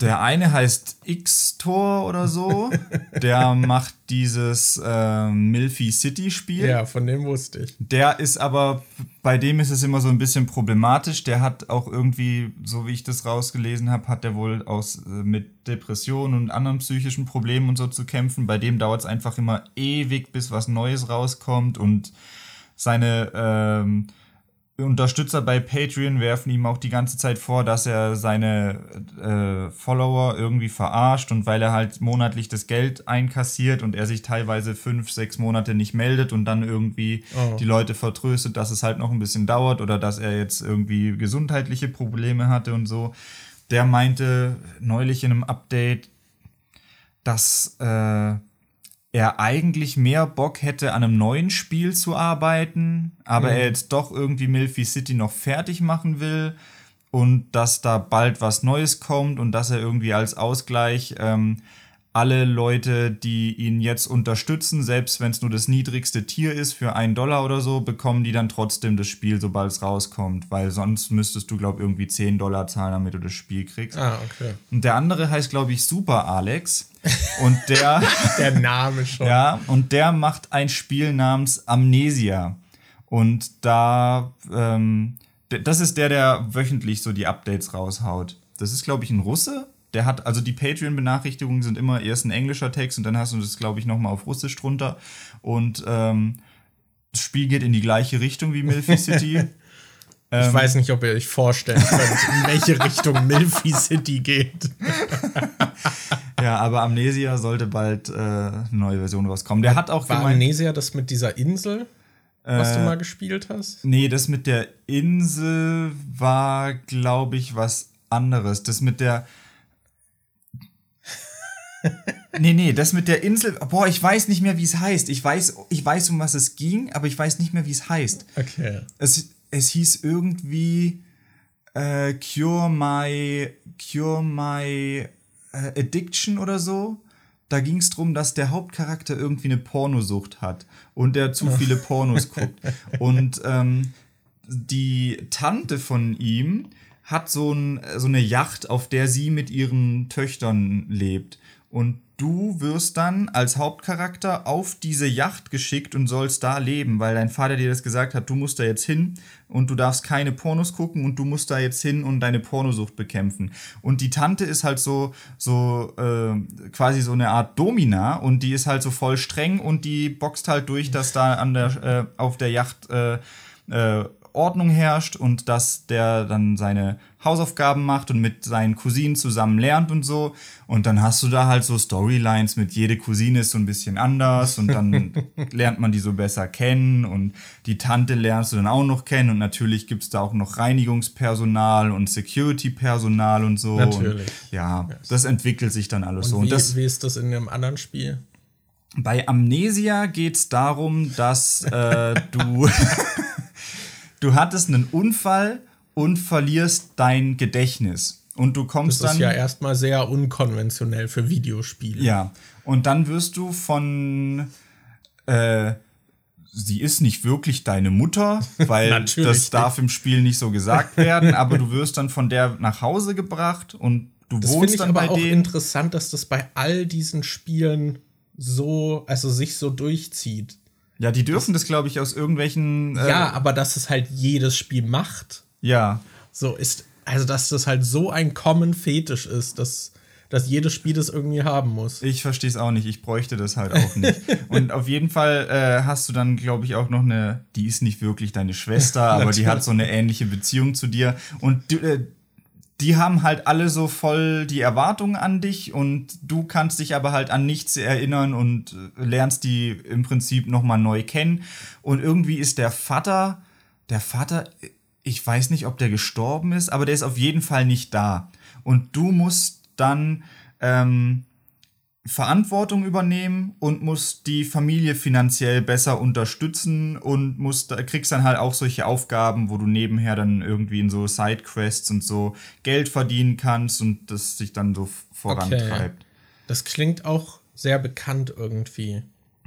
Der eine heißt X-Tor oder so. Der macht dieses äh, Milfy City-Spiel. Ja, von dem wusste ich. Der ist aber, bei dem ist es immer so ein bisschen problematisch. Der hat auch irgendwie, so wie ich das rausgelesen habe, hat der wohl aus, äh, mit Depressionen und anderen psychischen Problemen und so zu kämpfen. Bei dem dauert es einfach immer ewig, bis was Neues rauskommt und seine ähm, Unterstützer bei Patreon werfen ihm auch die ganze Zeit vor, dass er seine äh, Follower irgendwie verarscht und weil er halt monatlich das Geld einkassiert und er sich teilweise fünf, sechs Monate nicht meldet und dann irgendwie oh. die Leute vertröstet, dass es halt noch ein bisschen dauert oder dass er jetzt irgendwie gesundheitliche Probleme hatte und so. Der meinte neulich in einem Update, dass äh, er eigentlich mehr Bock hätte, an einem neuen Spiel zu arbeiten, aber mhm. er jetzt doch irgendwie Milfy City noch fertig machen will und dass da bald was Neues kommt und dass er irgendwie als Ausgleich ähm, alle Leute, die ihn jetzt unterstützen, selbst wenn es nur das niedrigste Tier ist, für einen Dollar oder so, bekommen die dann trotzdem das Spiel, sobald es rauskommt. Weil sonst müsstest du, glaube ich, irgendwie 10 Dollar zahlen, damit du das Spiel kriegst. Ah, okay. Und der andere heißt, glaube ich, Super Alex. Und der. der Name schon. Ja, und der macht ein Spiel namens Amnesia. Und da. Ähm, das ist der, der wöchentlich so die Updates raushaut. Das ist, glaube ich, ein Russe der hat, also die Patreon-Benachrichtigungen sind immer erst ein englischer Text und dann hast du das, glaube ich, nochmal auf Russisch drunter. Und ähm, Das Spiel geht in die gleiche Richtung wie Milfy City. Ich ähm, weiß nicht, ob ihr euch vorstellen könnt, in welche Richtung Milfy City geht. ja, aber Amnesia sollte bald äh, eine neue Version rauskommen. Der hat auch War gemeint, Amnesia das mit dieser Insel, was äh, du mal gespielt hast? Nee, das mit der Insel war, glaube ich, was anderes. Das mit der. Nee, nee, das mit der Insel. Boah, ich weiß nicht mehr, wie es heißt. Ich weiß, ich weiß, um was es ging, aber ich weiß nicht mehr, wie es heißt. Okay. Es, es hieß irgendwie äh, Cure My Cure My äh, Addiction oder so. Da ging es darum, dass der Hauptcharakter irgendwie eine Pornosucht hat und der zu viele Pornos guckt. Und ähm, die Tante von ihm hat so, ein, so eine Yacht, auf der sie mit ihren Töchtern lebt. Und du wirst dann als Hauptcharakter auf diese Yacht geschickt und sollst da leben, weil dein Vater dir das gesagt hat, du musst da jetzt hin und du darfst keine Pornos gucken und du musst da jetzt hin und deine Pornosucht bekämpfen. Und die Tante ist halt so, so äh, quasi so eine Art Domina und die ist halt so voll streng und die boxt halt durch, dass da an der, äh, auf der Yacht äh, äh, Ordnung herrscht und dass der dann seine Hausaufgaben macht und mit seinen Cousinen zusammen lernt und so. Und dann hast du da halt so Storylines mit jede Cousine ist so ein bisschen anders und dann lernt man die so besser kennen und die Tante lernst du dann auch noch kennen und natürlich gibt es da auch noch Reinigungspersonal und Security-Personal und so. Natürlich. Und ja, das entwickelt sich dann alles und so. Wie, und das, wie ist das in einem anderen Spiel? Bei Amnesia geht es darum, dass äh, du du hattest einen Unfall und verlierst dein Gedächtnis. Und du kommst dann. Das ist ja erstmal sehr unkonventionell für Videospiele. Ja. Und dann wirst du von. Äh, sie ist nicht wirklich deine Mutter, weil das darf im Spiel nicht so gesagt werden, aber du wirst dann von der nach Hause gebracht und du das wohnst ich dann aber bei auch denen. interessant, dass das bei all diesen Spielen so, also sich so durchzieht. Ja, die dürfen das, das glaube ich, aus irgendwelchen. Äh ja, aber dass es halt jedes Spiel macht. Ja. So ist, also dass das halt so ein Common Fetisch ist, dass, dass jedes Spiel das irgendwie haben muss. Ich verstehe es auch nicht, ich bräuchte das halt auch nicht. Und auf jeden Fall äh, hast du dann, glaube ich, auch noch eine, die ist nicht wirklich deine Schwester, aber die hat so eine ähnliche Beziehung zu dir. Und äh, die haben halt alle so voll die Erwartungen an dich und du kannst dich aber halt an nichts erinnern und äh, lernst die im Prinzip nochmal neu kennen. Und irgendwie ist der Vater, der Vater, ich weiß nicht, ob der gestorben ist, aber der ist auf jeden Fall nicht da. Und du musst dann ähm, Verantwortung übernehmen und musst die Familie finanziell besser unterstützen und musst, kriegst dann halt auch solche Aufgaben, wo du nebenher dann irgendwie in so Sidequests und so Geld verdienen kannst und das sich dann so vorantreibt. Okay. Das klingt auch sehr bekannt irgendwie.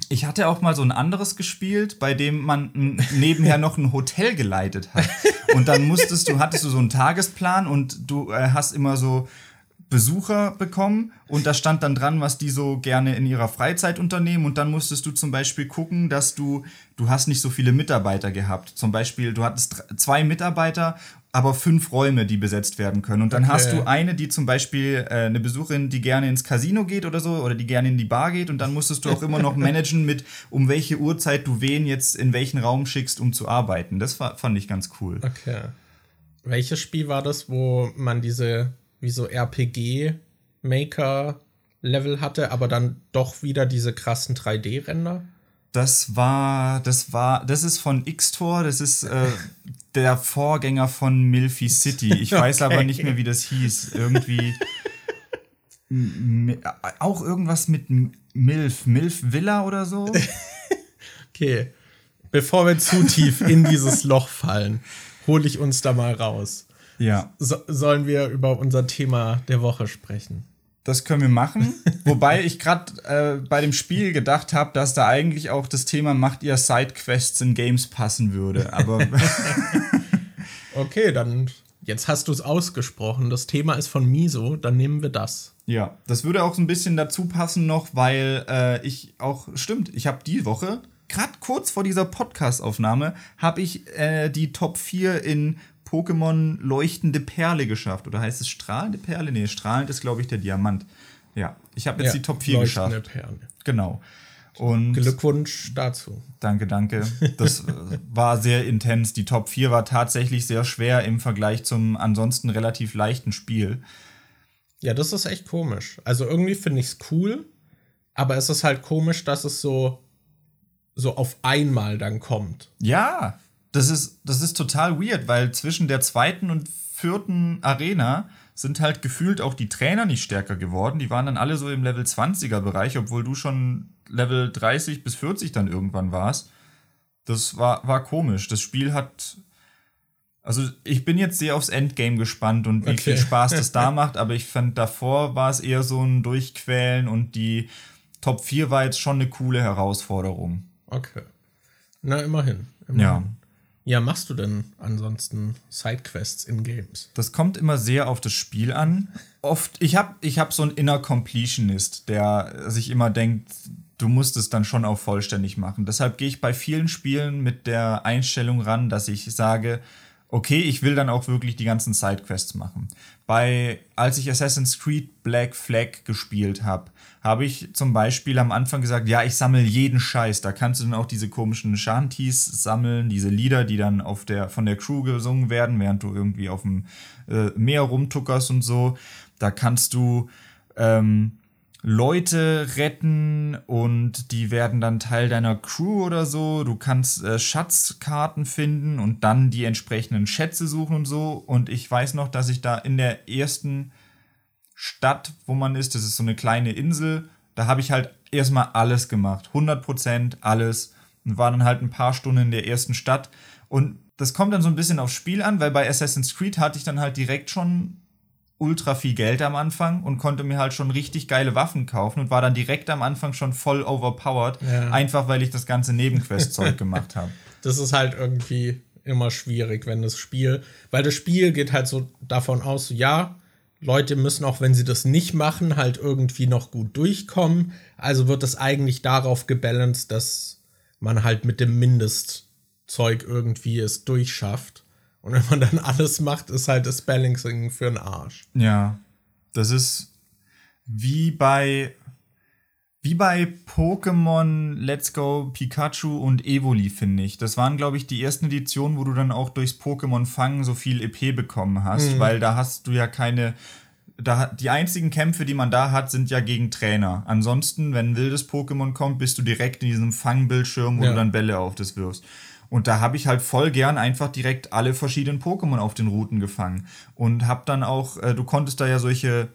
Ich hatte auch mal so ein anderes gespielt, bei dem man nebenher noch ein Hotel geleitet hat. Und dann musstest du, hattest du so einen Tagesplan und du äh, hast immer so Besucher bekommen und da stand dann dran, was die so gerne in ihrer Freizeit unternehmen und dann musstest du zum Beispiel gucken, dass du, du hast nicht so viele Mitarbeiter gehabt. Zum Beispiel, du hattest zwei Mitarbeiter, aber fünf Räume, die besetzt werden können. Und dann okay. hast du eine, die zum Beispiel äh, eine Besucherin, die gerne ins Casino geht oder so oder die gerne in die Bar geht und dann musstest du auch immer noch managen mit, um welche Uhrzeit du wen jetzt in welchen Raum schickst, um zu arbeiten. Das war, fand ich ganz cool. Okay. Welches Spiel war das, wo man diese wie so RPG-Maker-Level hatte, aber dann doch wieder diese krassen 3D-Ränder? Das war, das war, das ist von X-Tor, das ist äh, der Vorgänger von Milfy City. Ich weiß okay. aber nicht mehr, wie das hieß. Irgendwie. auch irgendwas mit Milf, Milf Villa oder so. okay. Bevor wir zu tief in dieses Loch fallen, hole ich uns da mal raus. Ja. So, sollen wir über unser Thema der Woche sprechen? Das können wir machen. Wobei ich gerade äh, bei dem Spiel gedacht habe, dass da eigentlich auch das Thema macht ihr Sidequests in Games passen würde. Aber okay, dann jetzt hast du es ausgesprochen. Das Thema ist von Miso, dann nehmen wir das. Ja, das würde auch so ein bisschen dazu passen noch, weil äh, ich auch stimmt. Ich habe die Woche gerade kurz vor dieser Podcast-Aufnahme habe ich äh, die Top 4 in Pokémon leuchtende Perle geschafft. Oder heißt es strahlende Perle? Nee, strahlend ist, glaube ich, der Diamant. Ja, ich habe jetzt ja, die Top 4 geschafft. Perle. Genau. Und Glückwunsch dazu. Danke, danke. Das äh, war sehr intens. Die Top 4 war tatsächlich sehr schwer im Vergleich zum ansonsten relativ leichten Spiel. Ja, das ist echt komisch. Also irgendwie finde ich es cool, aber es ist halt komisch, dass es so, so auf einmal dann kommt. Ja, das ist, das ist total weird, weil zwischen der zweiten und vierten Arena sind halt gefühlt auch die Trainer nicht stärker geworden. Die waren dann alle so im Level 20er Bereich, obwohl du schon Level 30 bis 40 dann irgendwann warst. Das war, war komisch. Das Spiel hat. Also, ich bin jetzt sehr aufs Endgame gespannt und wie okay. viel Spaß das da macht, aber ich fand davor war es eher so ein Durchquälen und die Top 4 war jetzt schon eine coole Herausforderung. Okay. Na, immerhin. immerhin. Ja. Ja, machst du denn ansonsten Sidequests in Games? Das kommt immer sehr auf das Spiel an. Oft, ich habe ich hab so einen Inner Completionist, der sich immer denkt, du musst es dann schon auch vollständig machen. Deshalb gehe ich bei vielen Spielen mit der Einstellung ran, dass ich sage, okay, ich will dann auch wirklich die ganzen Sidequests machen. Bei, als ich Assassin's Creed Black Flag gespielt habe, habe ich zum Beispiel am Anfang gesagt, ja, ich sammle jeden Scheiß. Da kannst du dann auch diese komischen Shanties sammeln, diese Lieder, die dann auf der, von der Crew gesungen werden, während du irgendwie auf dem äh, Meer rumtuckerst und so. Da kannst du ähm, Leute retten und die werden dann Teil deiner Crew oder so. Du kannst äh, Schatzkarten finden und dann die entsprechenden Schätze suchen und so. Und ich weiß noch, dass ich da in der ersten Stadt, wo man ist. Das ist so eine kleine Insel. Da habe ich halt erstmal alles gemacht. 100% alles. Und war dann halt ein paar Stunden in der ersten Stadt. Und das kommt dann so ein bisschen aufs Spiel an, weil bei Assassin's Creed hatte ich dann halt direkt schon ultra viel Geld am Anfang und konnte mir halt schon richtig geile Waffen kaufen und war dann direkt am Anfang schon voll overpowered, ja. einfach weil ich das ganze Nebenquest-Zeug gemacht habe. Das ist halt irgendwie immer schwierig, wenn das Spiel, weil das Spiel geht halt so davon aus, ja, Leute müssen auch, wenn sie das nicht machen, halt irgendwie noch gut durchkommen. Also wird es eigentlich darauf gebalanced, dass man halt mit dem Mindestzeug irgendwie es durchschafft. Und wenn man dann alles macht, ist halt das Balancing für den Arsch. Ja, das ist wie bei wie bei Pokémon Let's Go Pikachu und Evoli, finde ich. Das waren, glaube ich, die ersten Editionen, wo du dann auch durchs Pokémon Fangen so viel EP bekommen hast, mhm. weil da hast du ja keine. Da, die einzigen Kämpfe, die man da hat, sind ja gegen Trainer. Ansonsten, wenn ein wildes Pokémon kommt, bist du direkt in diesem Fangbildschirm, wo ja. du dann Bälle auf das wirfst. Und da habe ich halt voll gern einfach direkt alle verschiedenen Pokémon auf den Routen gefangen. Und hab dann auch, äh, du konntest da ja solche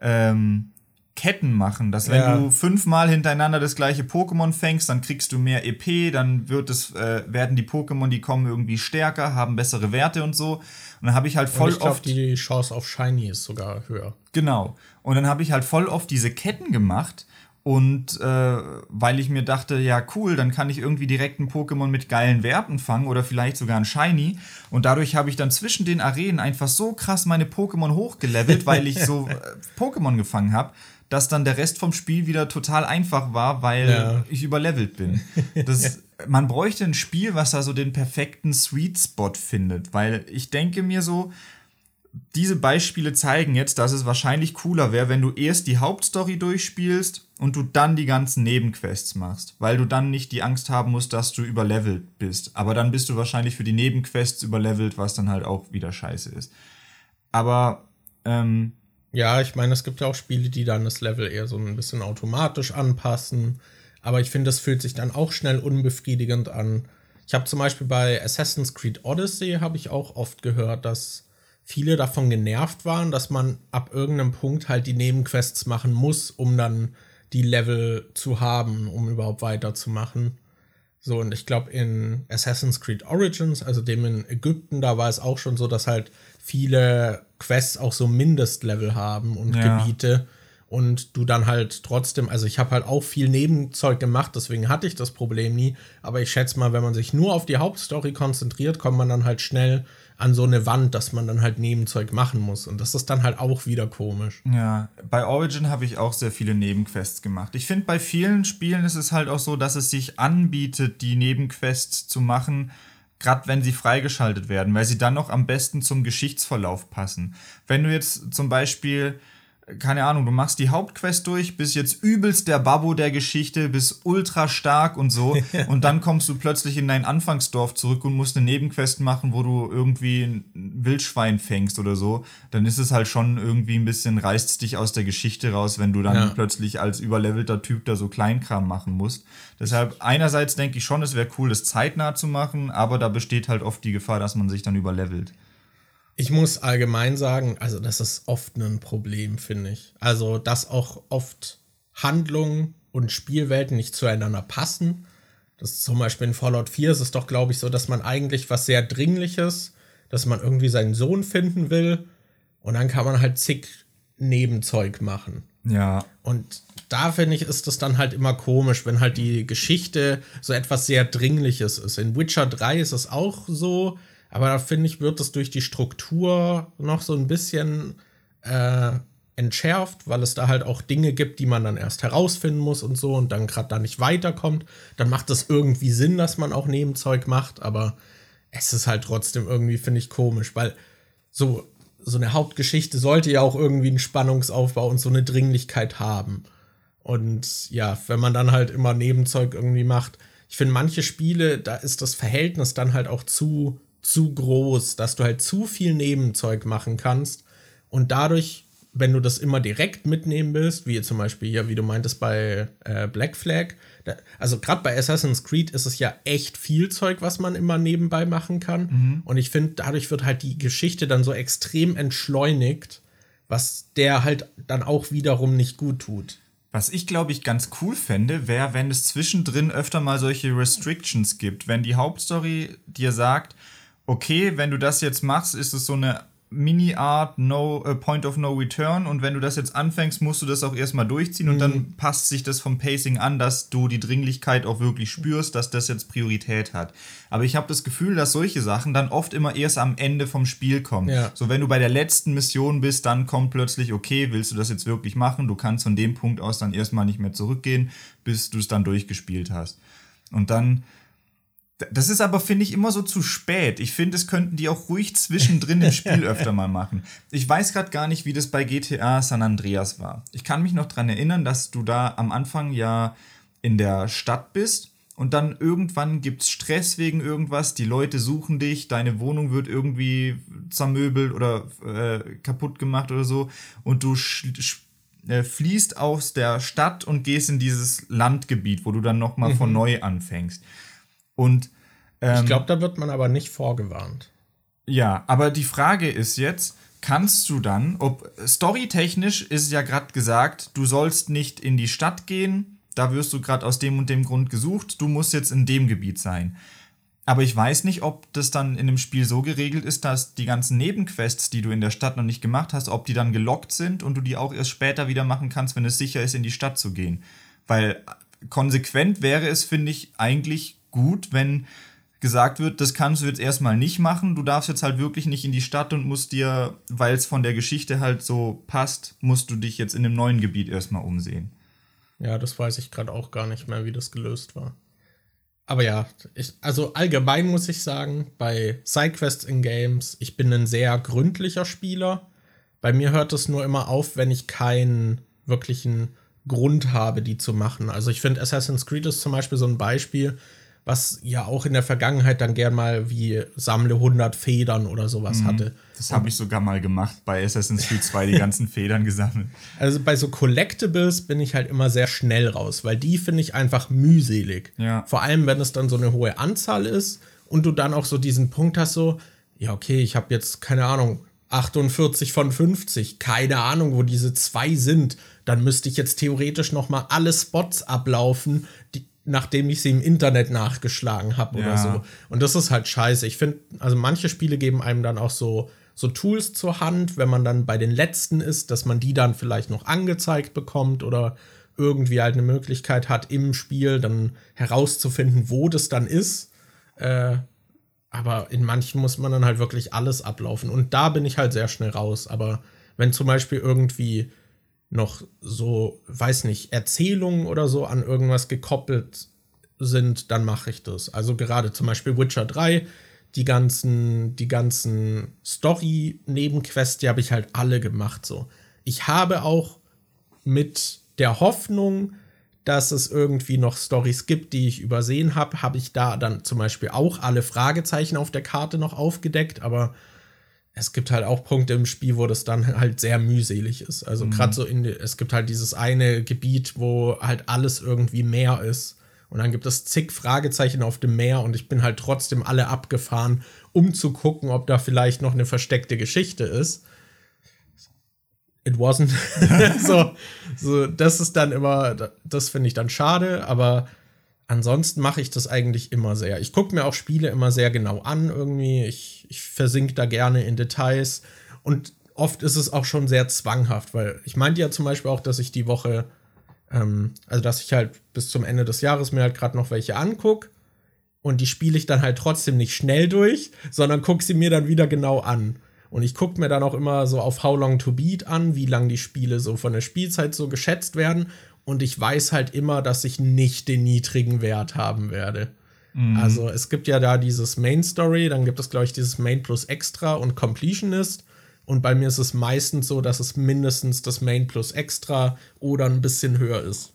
ähm, Ketten machen, dass wenn ja. du fünfmal hintereinander das gleiche Pokémon fängst, dann kriegst du mehr EP, dann wird es, äh, werden die Pokémon, die kommen irgendwie stärker, haben bessere Werte und so. Und dann habe ich halt voll und ich glaub, oft. Die Chance auf Shiny ist sogar höher. Genau. Und dann habe ich halt voll oft diese Ketten gemacht. Und äh, weil ich mir dachte, ja cool, dann kann ich irgendwie direkt ein Pokémon mit geilen Werten fangen oder vielleicht sogar ein Shiny. Und dadurch habe ich dann zwischen den Arenen einfach so krass meine Pokémon hochgelevelt, weil ich so äh, Pokémon gefangen habe, dass dann der Rest vom Spiel wieder total einfach war, weil ja. ich überlevelt bin. Das, man bräuchte ein Spiel, was da so den perfekten Sweet Spot findet, weil ich denke mir so, diese Beispiele zeigen jetzt, dass es wahrscheinlich cooler wäre, wenn du erst die Hauptstory durchspielst und du dann die ganzen Nebenquests machst, weil du dann nicht die Angst haben musst, dass du überlevelt bist. Aber dann bist du wahrscheinlich für die Nebenquests überlevelt, was dann halt auch wieder scheiße ist. Aber ähm, ja, ich meine, es gibt ja auch Spiele, die dann das Level eher so ein bisschen automatisch anpassen. Aber ich finde, das fühlt sich dann auch schnell unbefriedigend an. Ich habe zum Beispiel bei Assassin's Creed Odyssey habe ich auch oft gehört, dass viele davon genervt waren, dass man ab irgendeinem Punkt halt die Nebenquests machen muss, um dann die Level zu haben, um überhaupt weiterzumachen. So, und ich glaube, in Assassin's Creed Origins, also dem in Ägypten, da war es auch schon so, dass halt viele Quests auch so Mindestlevel haben und ja. Gebiete und du dann halt trotzdem, also ich habe halt auch viel Nebenzeug gemacht, deswegen hatte ich das Problem nie, aber ich schätze mal, wenn man sich nur auf die Hauptstory konzentriert, kommt man dann halt schnell an so eine Wand, dass man dann halt Nebenzeug machen muss und das ist dann halt auch wieder komisch. Ja, bei Origin habe ich auch sehr viele Nebenquests gemacht. Ich finde bei vielen Spielen ist es halt auch so, dass es sich anbietet, die Nebenquests zu machen, gerade wenn sie freigeschaltet werden, weil sie dann noch am besten zum Geschichtsverlauf passen. Wenn du jetzt zum Beispiel keine Ahnung, du machst die Hauptquest durch, bist jetzt übelst der Babbo der Geschichte, bist ultra stark und so. und dann kommst du plötzlich in dein Anfangsdorf zurück und musst eine Nebenquest machen, wo du irgendwie ein Wildschwein fängst oder so. Dann ist es halt schon irgendwie ein bisschen, reißt dich aus der Geschichte raus, wenn du dann ja. plötzlich als überlevelter Typ da so Kleinkram machen musst. Deshalb, einerseits denke ich schon, es wäre cool, das zeitnah zu machen, aber da besteht halt oft die Gefahr, dass man sich dann überlevelt. Ich muss allgemein sagen, also das ist oft ein Problem, finde ich. Also, dass auch oft Handlungen und Spielwelten nicht zueinander passen. Das ist zum Beispiel in Fallout 4 ist es doch, glaube ich, so, dass man eigentlich was sehr Dringliches, dass man irgendwie seinen Sohn finden will und dann kann man halt zig Nebenzeug machen. Ja. Und da finde ich, ist das dann halt immer komisch, wenn halt die Geschichte so etwas sehr Dringliches ist. In Witcher 3 ist es auch so, aber da finde ich, wird es durch die Struktur noch so ein bisschen äh, entschärft, weil es da halt auch Dinge gibt, die man dann erst herausfinden muss und so und dann gerade da nicht weiterkommt. Dann macht es irgendwie Sinn, dass man auch Nebenzeug macht, aber es ist halt trotzdem irgendwie, finde ich, komisch, weil so, so eine Hauptgeschichte sollte ja auch irgendwie einen Spannungsaufbau und so eine Dringlichkeit haben. Und ja, wenn man dann halt immer Nebenzeug irgendwie macht, ich finde, manche Spiele, da ist das Verhältnis dann halt auch zu zu groß, dass du halt zu viel Nebenzeug machen kannst und dadurch, wenn du das immer direkt mitnehmen willst, wie zum Beispiel ja, wie du meintest bei äh, Black Flag, da, also gerade bei Assassin's Creed ist es ja echt viel Zeug, was man immer nebenbei machen kann mhm. und ich finde, dadurch wird halt die Geschichte dann so extrem entschleunigt, was der halt dann auch wiederum nicht gut tut. Was ich glaube ich ganz cool fände, wäre, wenn es zwischendrin öfter mal solche Restrictions gibt. Wenn die Hauptstory dir sagt, okay, wenn du das jetzt machst, ist es so eine Mini-Art no, uh, Point of No Return und wenn du das jetzt anfängst, musst du das auch erstmal durchziehen mhm. und dann mhm. passt sich das vom Pacing an, dass du die Dringlichkeit auch wirklich spürst, dass das jetzt Priorität hat. Aber ich habe das Gefühl, dass solche Sachen dann oft immer erst am Ende vom Spiel kommen. Ja. So, wenn du bei der letzten Mission bist, dann kommt plötzlich, okay, willst du das jetzt wirklich machen? Du kannst von dem Punkt aus dann erstmal nicht mehr zurückgehen, bis du es dann durchgespielt hast. Und dann das ist aber, finde ich, immer so zu spät. Ich finde, das könnten die auch ruhig zwischendrin im Spiel öfter mal machen. Ich weiß gerade gar nicht, wie das bei GTA San Andreas war. Ich kann mich noch daran erinnern, dass du da am Anfang ja in der Stadt bist und dann irgendwann gibt es Stress wegen irgendwas, die Leute suchen dich, deine Wohnung wird irgendwie zermöbelt oder äh, kaputt gemacht oder so und du äh, fließt aus der Stadt und gehst in dieses Landgebiet, wo du dann nochmal mhm. von neu anfängst. Und ähm, ich glaube, da wird man aber nicht vorgewarnt. Ja, aber die Frage ist jetzt, kannst du dann, ob storytechnisch ist ja gerade gesagt, du sollst nicht in die Stadt gehen, da wirst du gerade aus dem und dem Grund gesucht, du musst jetzt in dem Gebiet sein. Aber ich weiß nicht, ob das dann in dem Spiel so geregelt ist, dass die ganzen Nebenquests, die du in der Stadt noch nicht gemacht hast, ob die dann gelockt sind und du die auch erst später wieder machen kannst, wenn es sicher ist, in die Stadt zu gehen. Weil konsequent wäre es, finde ich, eigentlich gut, wenn gesagt wird, das kannst du jetzt erstmal nicht machen. Du darfst jetzt halt wirklich nicht in die Stadt und musst dir, weil es von der Geschichte halt so passt, musst du dich jetzt in einem neuen Gebiet erstmal umsehen. Ja, das weiß ich gerade auch gar nicht mehr, wie das gelöst war. Aber ja, ich, also allgemein muss ich sagen, bei Sidequests in Games, ich bin ein sehr gründlicher Spieler. Bei mir hört es nur immer auf, wenn ich keinen wirklichen Grund habe, die zu machen. Also ich finde Assassin's Creed ist zum Beispiel so ein Beispiel, was ja auch in der Vergangenheit dann gern mal wie sammle 100 Federn oder sowas mhm. hatte. Das habe ich sogar mal gemacht bei Assassin's Creed 2, die ganzen Federn gesammelt. Also bei so Collectibles bin ich halt immer sehr schnell raus, weil die finde ich einfach mühselig. Ja. Vor allem, wenn es dann so eine hohe Anzahl ist und du dann auch so diesen Punkt hast, so, ja, okay, ich habe jetzt, keine Ahnung, 48 von 50, keine Ahnung, wo diese zwei sind, dann müsste ich jetzt theoretisch noch mal alle Spots ablaufen, die, nachdem ich sie im Internet nachgeschlagen habe ja. oder so. Und das ist halt scheiße. Ich finde, also manche Spiele geben einem dann auch so, so Tools zur Hand, wenn man dann bei den letzten ist, dass man die dann vielleicht noch angezeigt bekommt oder irgendwie halt eine Möglichkeit hat, im Spiel dann herauszufinden, wo das dann ist. Äh, aber in manchen muss man dann halt wirklich alles ablaufen. Und da bin ich halt sehr schnell raus. Aber wenn zum Beispiel irgendwie noch so, weiß nicht, Erzählungen oder so an irgendwas gekoppelt sind, dann mache ich das. Also gerade zum Beispiel Witcher 3, die ganzen, die ganzen Story-Nebenquests, die habe ich halt alle gemacht so. ich habe auch mit der Hoffnung, dass es irgendwie noch Stories gibt, die ich übersehen habe, habe ich da dann zum Beispiel auch alle Fragezeichen auf der Karte noch aufgedeckt, aber es gibt halt auch Punkte im Spiel, wo das dann halt sehr mühselig ist. Also mhm. gerade so in, es gibt halt dieses eine Gebiet, wo halt alles irgendwie Meer ist. Und dann gibt es zig Fragezeichen auf dem Meer und ich bin halt trotzdem alle abgefahren, um zu gucken, ob da vielleicht noch eine versteckte Geschichte ist it wasn't. so, so, das ist dann immer, das finde ich dann schade, aber ansonsten mache ich das eigentlich immer sehr. Ich gucke mir auch Spiele immer sehr genau an, irgendwie. Ich, ich versink da gerne in Details und oft ist es auch schon sehr zwanghaft, weil ich meinte ja zum Beispiel auch, dass ich die Woche, ähm, also dass ich halt bis zum Ende des Jahres mir halt gerade noch welche angucke und die spiele ich dann halt trotzdem nicht schnell durch, sondern gucke sie mir dann wieder genau an. Und ich gucke mir dann auch immer so auf How Long to Beat an, wie lang die Spiele so von der Spielzeit so geschätzt werden. Und ich weiß halt immer, dass ich nicht den niedrigen Wert haben werde. Mhm. Also es gibt ja da dieses Main Story, dann gibt es, glaube ich, dieses Main plus Extra und Completionist. Und bei mir ist es meistens so, dass es mindestens das Main plus Extra oder ein bisschen höher ist.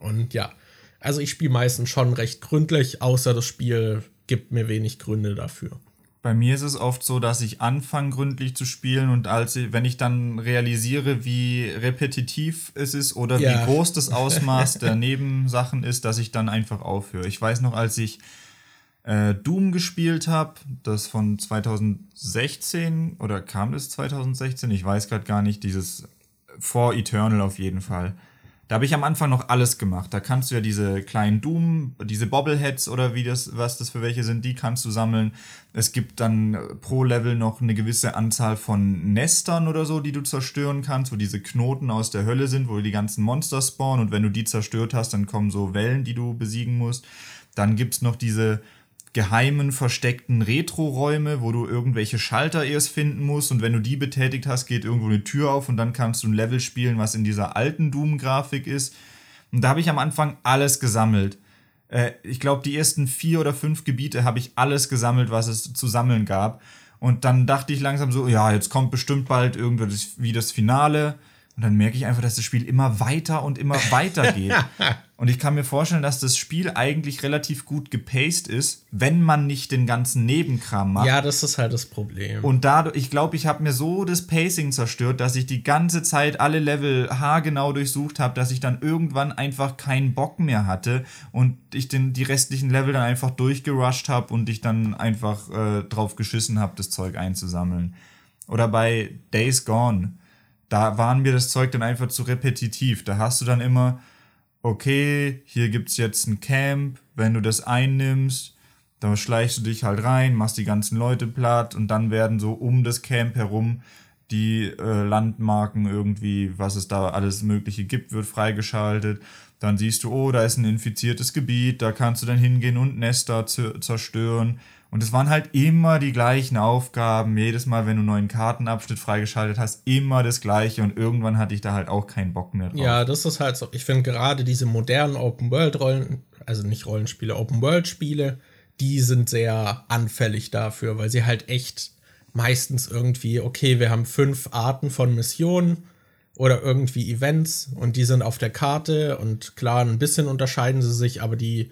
Und ja, also ich spiele meistens schon recht gründlich, außer das Spiel gibt mir wenig Gründe dafür. Bei mir ist es oft so, dass ich anfange gründlich zu spielen und als wenn ich dann realisiere, wie repetitiv es ist oder ja. wie groß das Ausmaß der Nebensachen ist, dass ich dann einfach aufhöre. Ich weiß noch, als ich äh, Doom gespielt habe, das von 2016 oder kam das 2016? Ich weiß gerade gar nicht, dieses For Eternal auf jeden Fall. Da habe ich am Anfang noch alles gemacht. Da kannst du ja diese kleinen Doom, diese Bobbleheads oder wie das, was das für welche sind, die kannst du sammeln. Es gibt dann pro Level noch eine gewisse Anzahl von Nestern oder so, die du zerstören kannst, wo diese Knoten aus der Hölle sind, wo die ganzen Monster spawnen und wenn du die zerstört hast, dann kommen so Wellen, die du besiegen musst. Dann gibt es noch diese geheimen, versteckten Retro-Räume, wo du irgendwelche Schalter erst finden musst und wenn du die betätigt hast, geht irgendwo eine Tür auf und dann kannst du ein Level spielen, was in dieser alten Doom-Grafik ist. Und da habe ich am Anfang alles gesammelt. Äh, ich glaube, die ersten vier oder fünf Gebiete habe ich alles gesammelt, was es zu sammeln gab. Und dann dachte ich langsam so, ja, jetzt kommt bestimmt bald irgendwas wie das Finale. Und dann merke ich einfach, dass das Spiel immer weiter und immer weiter geht. und ich kann mir vorstellen, dass das Spiel eigentlich relativ gut gepaced ist, wenn man nicht den ganzen Nebenkram macht. Ja, das ist halt das Problem. Und dadurch, ich glaube, ich habe mir so das Pacing zerstört, dass ich die ganze Zeit alle Level haargenau durchsucht habe, dass ich dann irgendwann einfach keinen Bock mehr hatte und ich den, die restlichen Level dann einfach durchgerusht habe und ich dann einfach äh, drauf geschissen habe, das Zeug einzusammeln. Oder bei Days Gone da waren mir das Zeug dann einfach zu repetitiv. Da hast du dann immer, okay, hier gibt es jetzt ein Camp, wenn du das einnimmst, da schleichst du dich halt rein, machst die ganzen Leute platt und dann werden so um das Camp herum die äh, Landmarken irgendwie, was es da alles Mögliche gibt, wird freigeschaltet. Dann siehst du, oh, da ist ein infiziertes Gebiet, da kannst du dann hingehen und Nester zerstören. Und es waren halt immer die gleichen Aufgaben. Jedes Mal, wenn du einen neuen Kartenabschnitt freigeschaltet hast, immer das gleiche. Und irgendwann hatte ich da halt auch keinen Bock mehr drauf. Ja, das ist halt so. Ich finde gerade diese modernen Open-World-Rollen, also nicht Rollenspiele, Open-World-Spiele, die sind sehr anfällig dafür, weil sie halt echt meistens irgendwie, okay, wir haben fünf Arten von Missionen oder irgendwie Events und die sind auf der Karte und klar, ein bisschen unterscheiden sie sich, aber die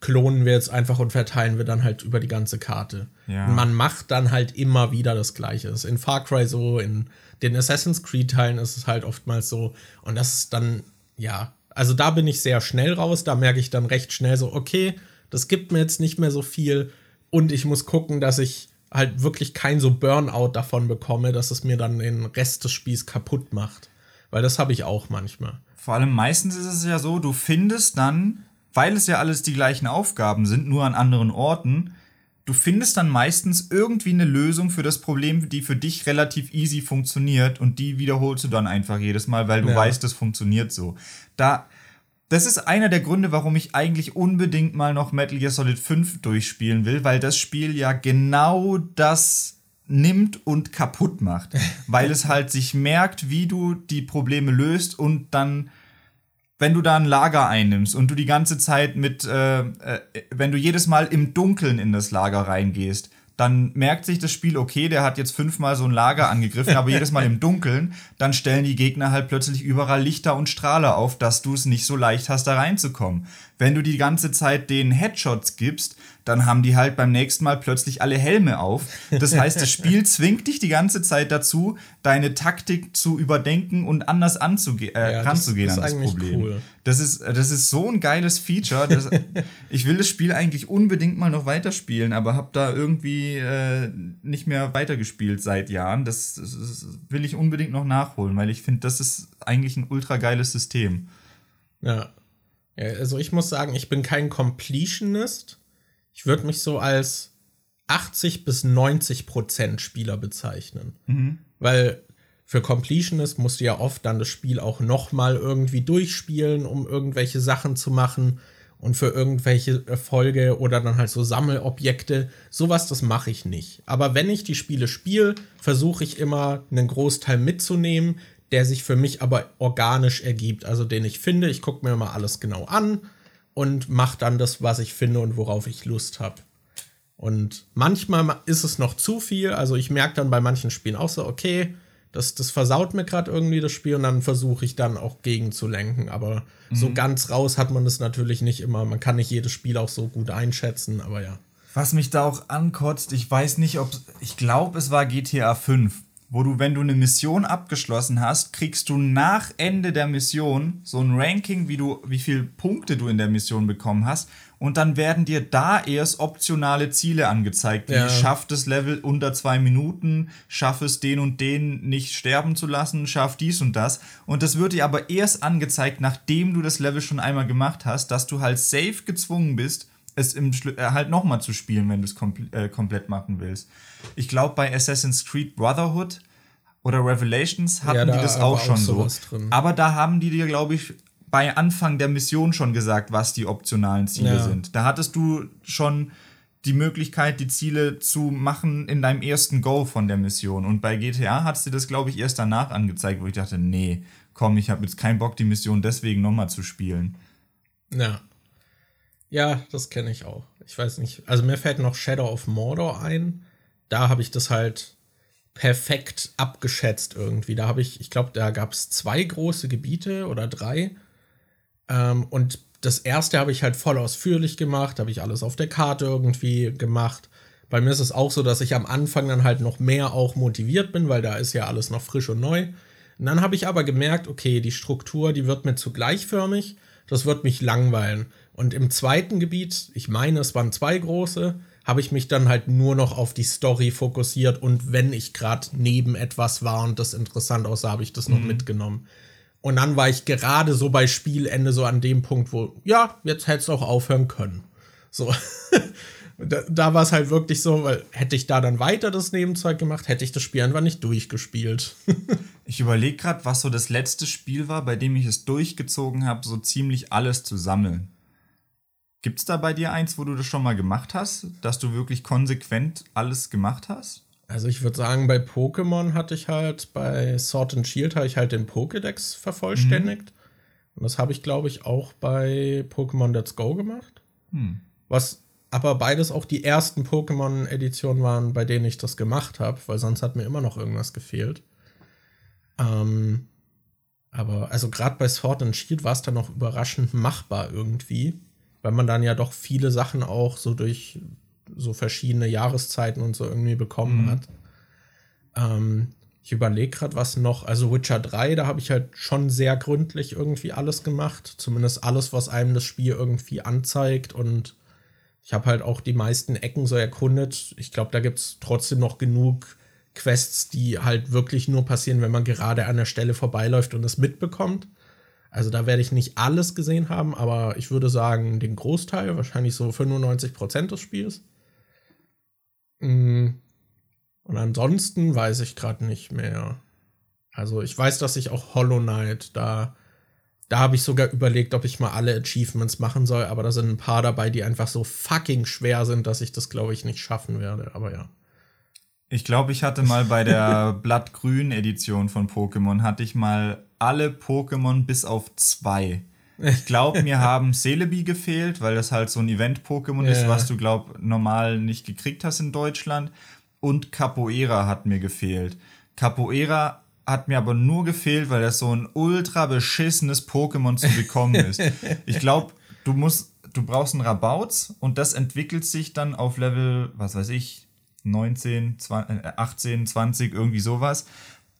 klonen wir jetzt einfach und verteilen wir dann halt über die ganze Karte. Ja. man macht dann halt immer wieder das Gleiche. Das ist in Far Cry so, in den Assassin's Creed-Teilen ist es halt oftmals so. Und das ist dann, ja, also da bin ich sehr schnell raus. Da merke ich dann recht schnell so, okay, das gibt mir jetzt nicht mehr so viel. Und ich muss gucken, dass ich halt wirklich kein so Burnout davon bekomme, dass es mir dann den Rest des Spiels kaputt macht. Weil das habe ich auch manchmal. Vor allem meistens ist es ja so, du findest dann weil es ja alles die gleichen Aufgaben sind, nur an anderen Orten, du findest dann meistens irgendwie eine Lösung für das Problem, die für dich relativ easy funktioniert und die wiederholst du dann einfach jedes Mal, weil du ja. weißt, das funktioniert so. Da, das ist einer der Gründe, warum ich eigentlich unbedingt mal noch Metal Gear Solid 5 durchspielen will, weil das Spiel ja genau das nimmt und kaputt macht, weil es halt sich merkt, wie du die Probleme löst und dann wenn du da ein Lager einnimmst und du die ganze Zeit mit, äh, äh, wenn du jedes Mal im Dunkeln in das Lager reingehst, dann merkt sich das Spiel, okay, der hat jetzt fünfmal so ein Lager angegriffen, aber jedes Mal im Dunkeln, dann stellen die Gegner halt plötzlich überall Lichter und Strahler auf, dass du es nicht so leicht hast, da reinzukommen. Wenn du die ganze Zeit den Headshots gibst, dann haben die halt beim nächsten Mal plötzlich alle Helme auf. Das heißt, das Spiel zwingt dich die ganze Zeit dazu, deine Taktik zu überdenken und anders anzuge äh, ja, ranzugehen das, das an das Problem. Cool. Das ist, das ist so ein geiles Feature. Das, ich will das Spiel eigentlich unbedingt mal noch weiterspielen, aber habe da irgendwie äh, nicht mehr weitergespielt seit Jahren. Das, das, will ich unbedingt noch nachholen, weil ich finde, das ist eigentlich ein ultra geiles System. Ja. ja. Also ich muss sagen, ich bin kein Completionist ich würde mich so als 80 bis 90 Prozent Spieler bezeichnen. Mhm. Weil für Completionist musst du ja oft dann das Spiel auch noch mal irgendwie durchspielen, um irgendwelche Sachen zu machen und für irgendwelche Erfolge oder dann halt so Sammelobjekte. Sowas, das mache ich nicht. Aber wenn ich die Spiele spiele, versuche ich immer einen Großteil mitzunehmen, der sich für mich aber organisch ergibt. Also den ich finde, ich gucke mir mal alles genau an und mache dann das, was ich finde und worauf ich Lust habe. Und manchmal ist es noch zu viel. Also ich merke dann bei manchen Spielen auch so, okay, das, das versaut mir gerade irgendwie das Spiel und dann versuche ich dann auch gegenzulenken. Aber mhm. so ganz raus hat man das natürlich nicht immer. Man kann nicht jedes Spiel auch so gut einschätzen, aber ja. Was mich da auch ankotzt, ich weiß nicht, ob ich glaube, es war GTA 5 wo du, wenn du eine Mission abgeschlossen hast, kriegst du nach Ende der Mission so ein Ranking, wie du, wie viele Punkte du in der Mission bekommen hast. Und dann werden dir da erst optionale Ziele angezeigt, wie ja. schaff das Level unter zwei Minuten, schaff es den und den nicht sterben zu lassen, schaff dies und das. Und das wird dir aber erst angezeigt, nachdem du das Level schon einmal gemacht hast, dass du halt safe gezwungen bist, es im Schlu äh, halt nochmal zu spielen, wenn du es kompl äh, komplett machen willst. Ich glaube, bei Assassin's Creed Brotherhood oder Revelations hatten ja, da die das auch schon auch so. Aber da haben die dir, glaube ich, bei Anfang der Mission schon gesagt, was die optionalen Ziele ja. sind. Da hattest du schon die Möglichkeit, die Ziele zu machen in deinem ersten Go von der Mission. Und bei GTA hat sie das, glaube ich, erst danach angezeigt, wo ich dachte, nee, komm, ich habe jetzt keinen Bock, die Mission deswegen nochmal zu spielen. Ja. Ja, das kenne ich auch. Ich weiß nicht. Also mir fällt noch Shadow of Mordor ein. Da habe ich das halt perfekt abgeschätzt irgendwie. Da habe ich, ich glaube, da gab es zwei große Gebiete oder drei. Ähm, und das erste habe ich halt voll ausführlich gemacht, habe ich alles auf der Karte irgendwie gemacht. Bei mir ist es auch so, dass ich am Anfang dann halt noch mehr auch motiviert bin, weil da ist ja alles noch frisch und neu. Und dann habe ich aber gemerkt, okay, die Struktur, die wird mir zu gleichförmig, das wird mich langweilen. Und im zweiten Gebiet, ich meine, es waren zwei große, habe ich mich dann halt nur noch auf die Story fokussiert und wenn ich gerade neben etwas war und das interessant aussah, habe ich das noch mhm. mitgenommen. Und dann war ich gerade so bei Spielende so an dem Punkt, wo, ja, jetzt hättest du auch aufhören können. So. da, da war es halt wirklich so, weil hätte ich da dann weiter das Nebenzeug gemacht, hätte ich das Spiel einfach nicht durchgespielt. ich überlege gerade, was so das letzte Spiel war, bei dem ich es durchgezogen habe, so ziemlich alles zu sammeln. Gibt es da bei dir eins, wo du das schon mal gemacht hast, dass du wirklich konsequent alles gemacht hast? Also ich würde sagen, bei Pokémon hatte ich halt, bei Sword and Shield habe ich halt den Pokédex vervollständigt. Mhm. Und das habe ich, glaube ich, auch bei Pokémon Let's Go gemacht. Mhm. Was aber beides auch die ersten Pokémon-Editionen waren, bei denen ich das gemacht habe, weil sonst hat mir immer noch irgendwas gefehlt. Ähm, aber also gerade bei Sword and Shield war es dann noch überraschend machbar irgendwie weil man dann ja doch viele Sachen auch so durch so verschiedene Jahreszeiten und so irgendwie bekommen mhm. hat. Ähm, ich überlege gerade, was noch, also Witcher 3, da habe ich halt schon sehr gründlich irgendwie alles gemacht. Zumindest alles, was einem das Spiel irgendwie anzeigt. Und ich habe halt auch die meisten Ecken so erkundet. Ich glaube, da gibt es trotzdem noch genug Quests, die halt wirklich nur passieren, wenn man gerade an der Stelle vorbeiläuft und es mitbekommt. Also da werde ich nicht alles gesehen haben, aber ich würde sagen, den Großteil, wahrscheinlich so 95 Prozent des Spiels. Mm. Und ansonsten weiß ich gerade nicht mehr. Also ich weiß, dass ich auch Hollow Knight, da, da habe ich sogar überlegt, ob ich mal alle Achievements machen soll, aber da sind ein paar dabei, die einfach so fucking schwer sind, dass ich das, glaube ich, nicht schaffen werde. Aber ja. Ich glaube, ich hatte mal bei der Blattgrün-Edition von Pokémon, hatte ich mal alle Pokémon bis auf zwei. Ich glaube, mir haben Celebi gefehlt, weil das halt so ein Event-Pokémon ja. ist, was du, glaub, normal nicht gekriegt hast in Deutschland. Und Capoeira hat mir gefehlt. Capoeira hat mir aber nur gefehlt, weil das so ein ultra beschissenes Pokémon zu bekommen ist. ich glaube, du musst, du brauchst einen Rabauz und das entwickelt sich dann auf Level, was weiß ich, 19, 20, 18, 20, irgendwie sowas.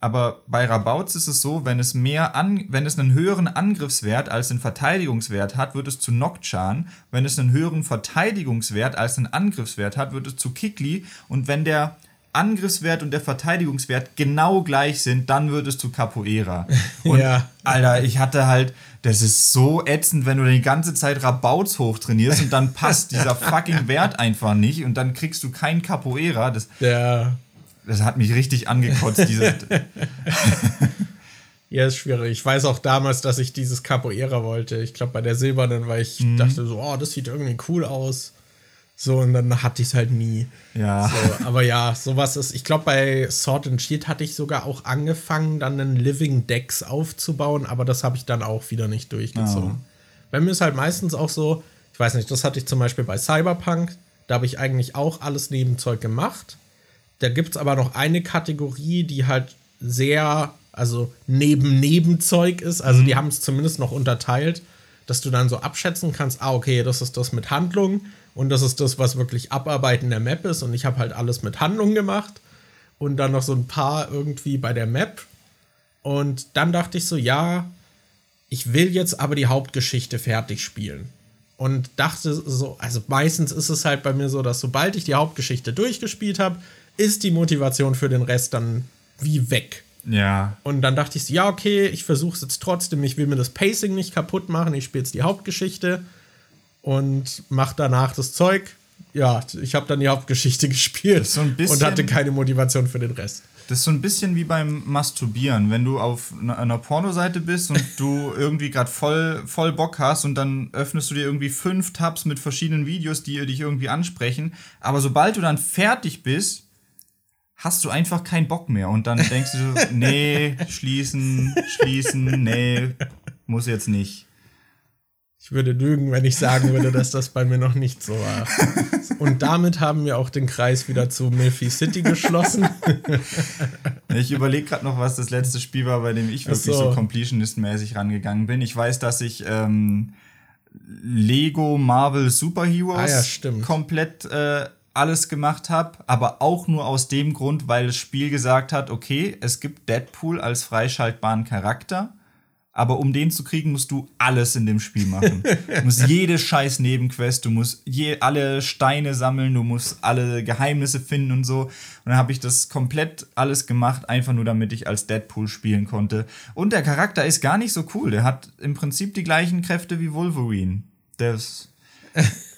Aber bei Rabauz ist es so, wenn es mehr an, wenn es einen höheren Angriffswert als den Verteidigungswert hat, wird es zu Nocturne. Wenn es einen höheren Verteidigungswert als den Angriffswert hat, wird es zu Kikli. Und wenn der Angriffswert und der Verteidigungswert genau gleich sind, dann wird es zu Capoeira. Und ja. Alter, ich hatte halt, das ist so ätzend, wenn du die ganze Zeit Rabauz hochtrainierst und dann passt dieser fucking Wert einfach nicht und dann kriegst du kein Capoeira. Das, ja. Das hat mich richtig angekotzt, diese. Ja, ist schwierig. Ich weiß auch damals, dass ich dieses Capoeira wollte. Ich glaube, bei der silbernen, weil ich mhm. dachte so, oh, das sieht irgendwie cool aus. So, und dann hatte ich es halt nie. Ja. So, aber ja, sowas ist. Ich glaube, bei Sword and Shield hatte ich sogar auch angefangen, dann einen Living Dex aufzubauen, aber das habe ich dann auch wieder nicht durchgezogen. Oh. Bei mir ist halt meistens auch so, ich weiß nicht, das hatte ich zum Beispiel bei Cyberpunk, da habe ich eigentlich auch alles Nebenzeug gemacht. Da gibt es aber noch eine Kategorie, die halt sehr, also neben Nebenzeug ist. Also mhm. die haben es zumindest noch unterteilt, dass du dann so abschätzen kannst, ah, okay, das ist das mit Handlung und das ist das, was wirklich Abarbeiten der Map ist. Und ich habe halt alles mit Handlung gemacht. Und dann noch so ein paar irgendwie bei der Map. Und dann dachte ich so, ja, ich will jetzt aber die Hauptgeschichte fertig spielen. Und dachte so, also meistens ist es halt bei mir so, dass sobald ich die Hauptgeschichte durchgespielt habe, ist die Motivation für den Rest dann wie weg. Ja. Und dann dachte ich so, ja, okay, ich versuche es jetzt trotzdem. Ich will mir das Pacing nicht kaputt machen. Ich spiele jetzt die Hauptgeschichte und macht danach das Zeug. Ja, ich habe dann die Hauptgeschichte gespielt so bisschen, und hatte keine Motivation für den Rest. Das ist so ein bisschen wie beim Masturbieren, wenn du auf einer Pornoseite bist und du irgendwie gerade voll, voll Bock hast und dann öffnest du dir irgendwie fünf Tabs mit verschiedenen Videos, die dich irgendwie ansprechen. Aber sobald du dann fertig bist, hast du einfach keinen Bock mehr und dann denkst du, nee, schließen, schließen, nee, muss jetzt nicht. Ich würde lügen, wenn ich sagen würde, dass das bei mir noch nicht so war. Und damit haben wir auch den Kreis wieder zu Milfy City geschlossen. ich überlege gerade noch, was das letzte Spiel war, bei dem ich wirklich so, so Completionist-mäßig rangegangen bin. Ich weiß, dass ich ähm, Lego Marvel Super Heroes ah, ja, komplett äh, alles gemacht habe, aber auch nur aus dem Grund, weil das Spiel gesagt hat, okay, es gibt Deadpool als freischaltbaren Charakter aber um den zu kriegen, musst du alles in dem Spiel machen. Du musst jede scheiß Nebenquest, du musst je, alle Steine sammeln, du musst alle Geheimnisse finden und so. Und dann habe ich das komplett alles gemacht, einfach nur damit ich als Deadpool spielen konnte. Und der Charakter ist gar nicht so cool. Der hat im Prinzip die gleichen Kräfte wie Wolverine. Der ist.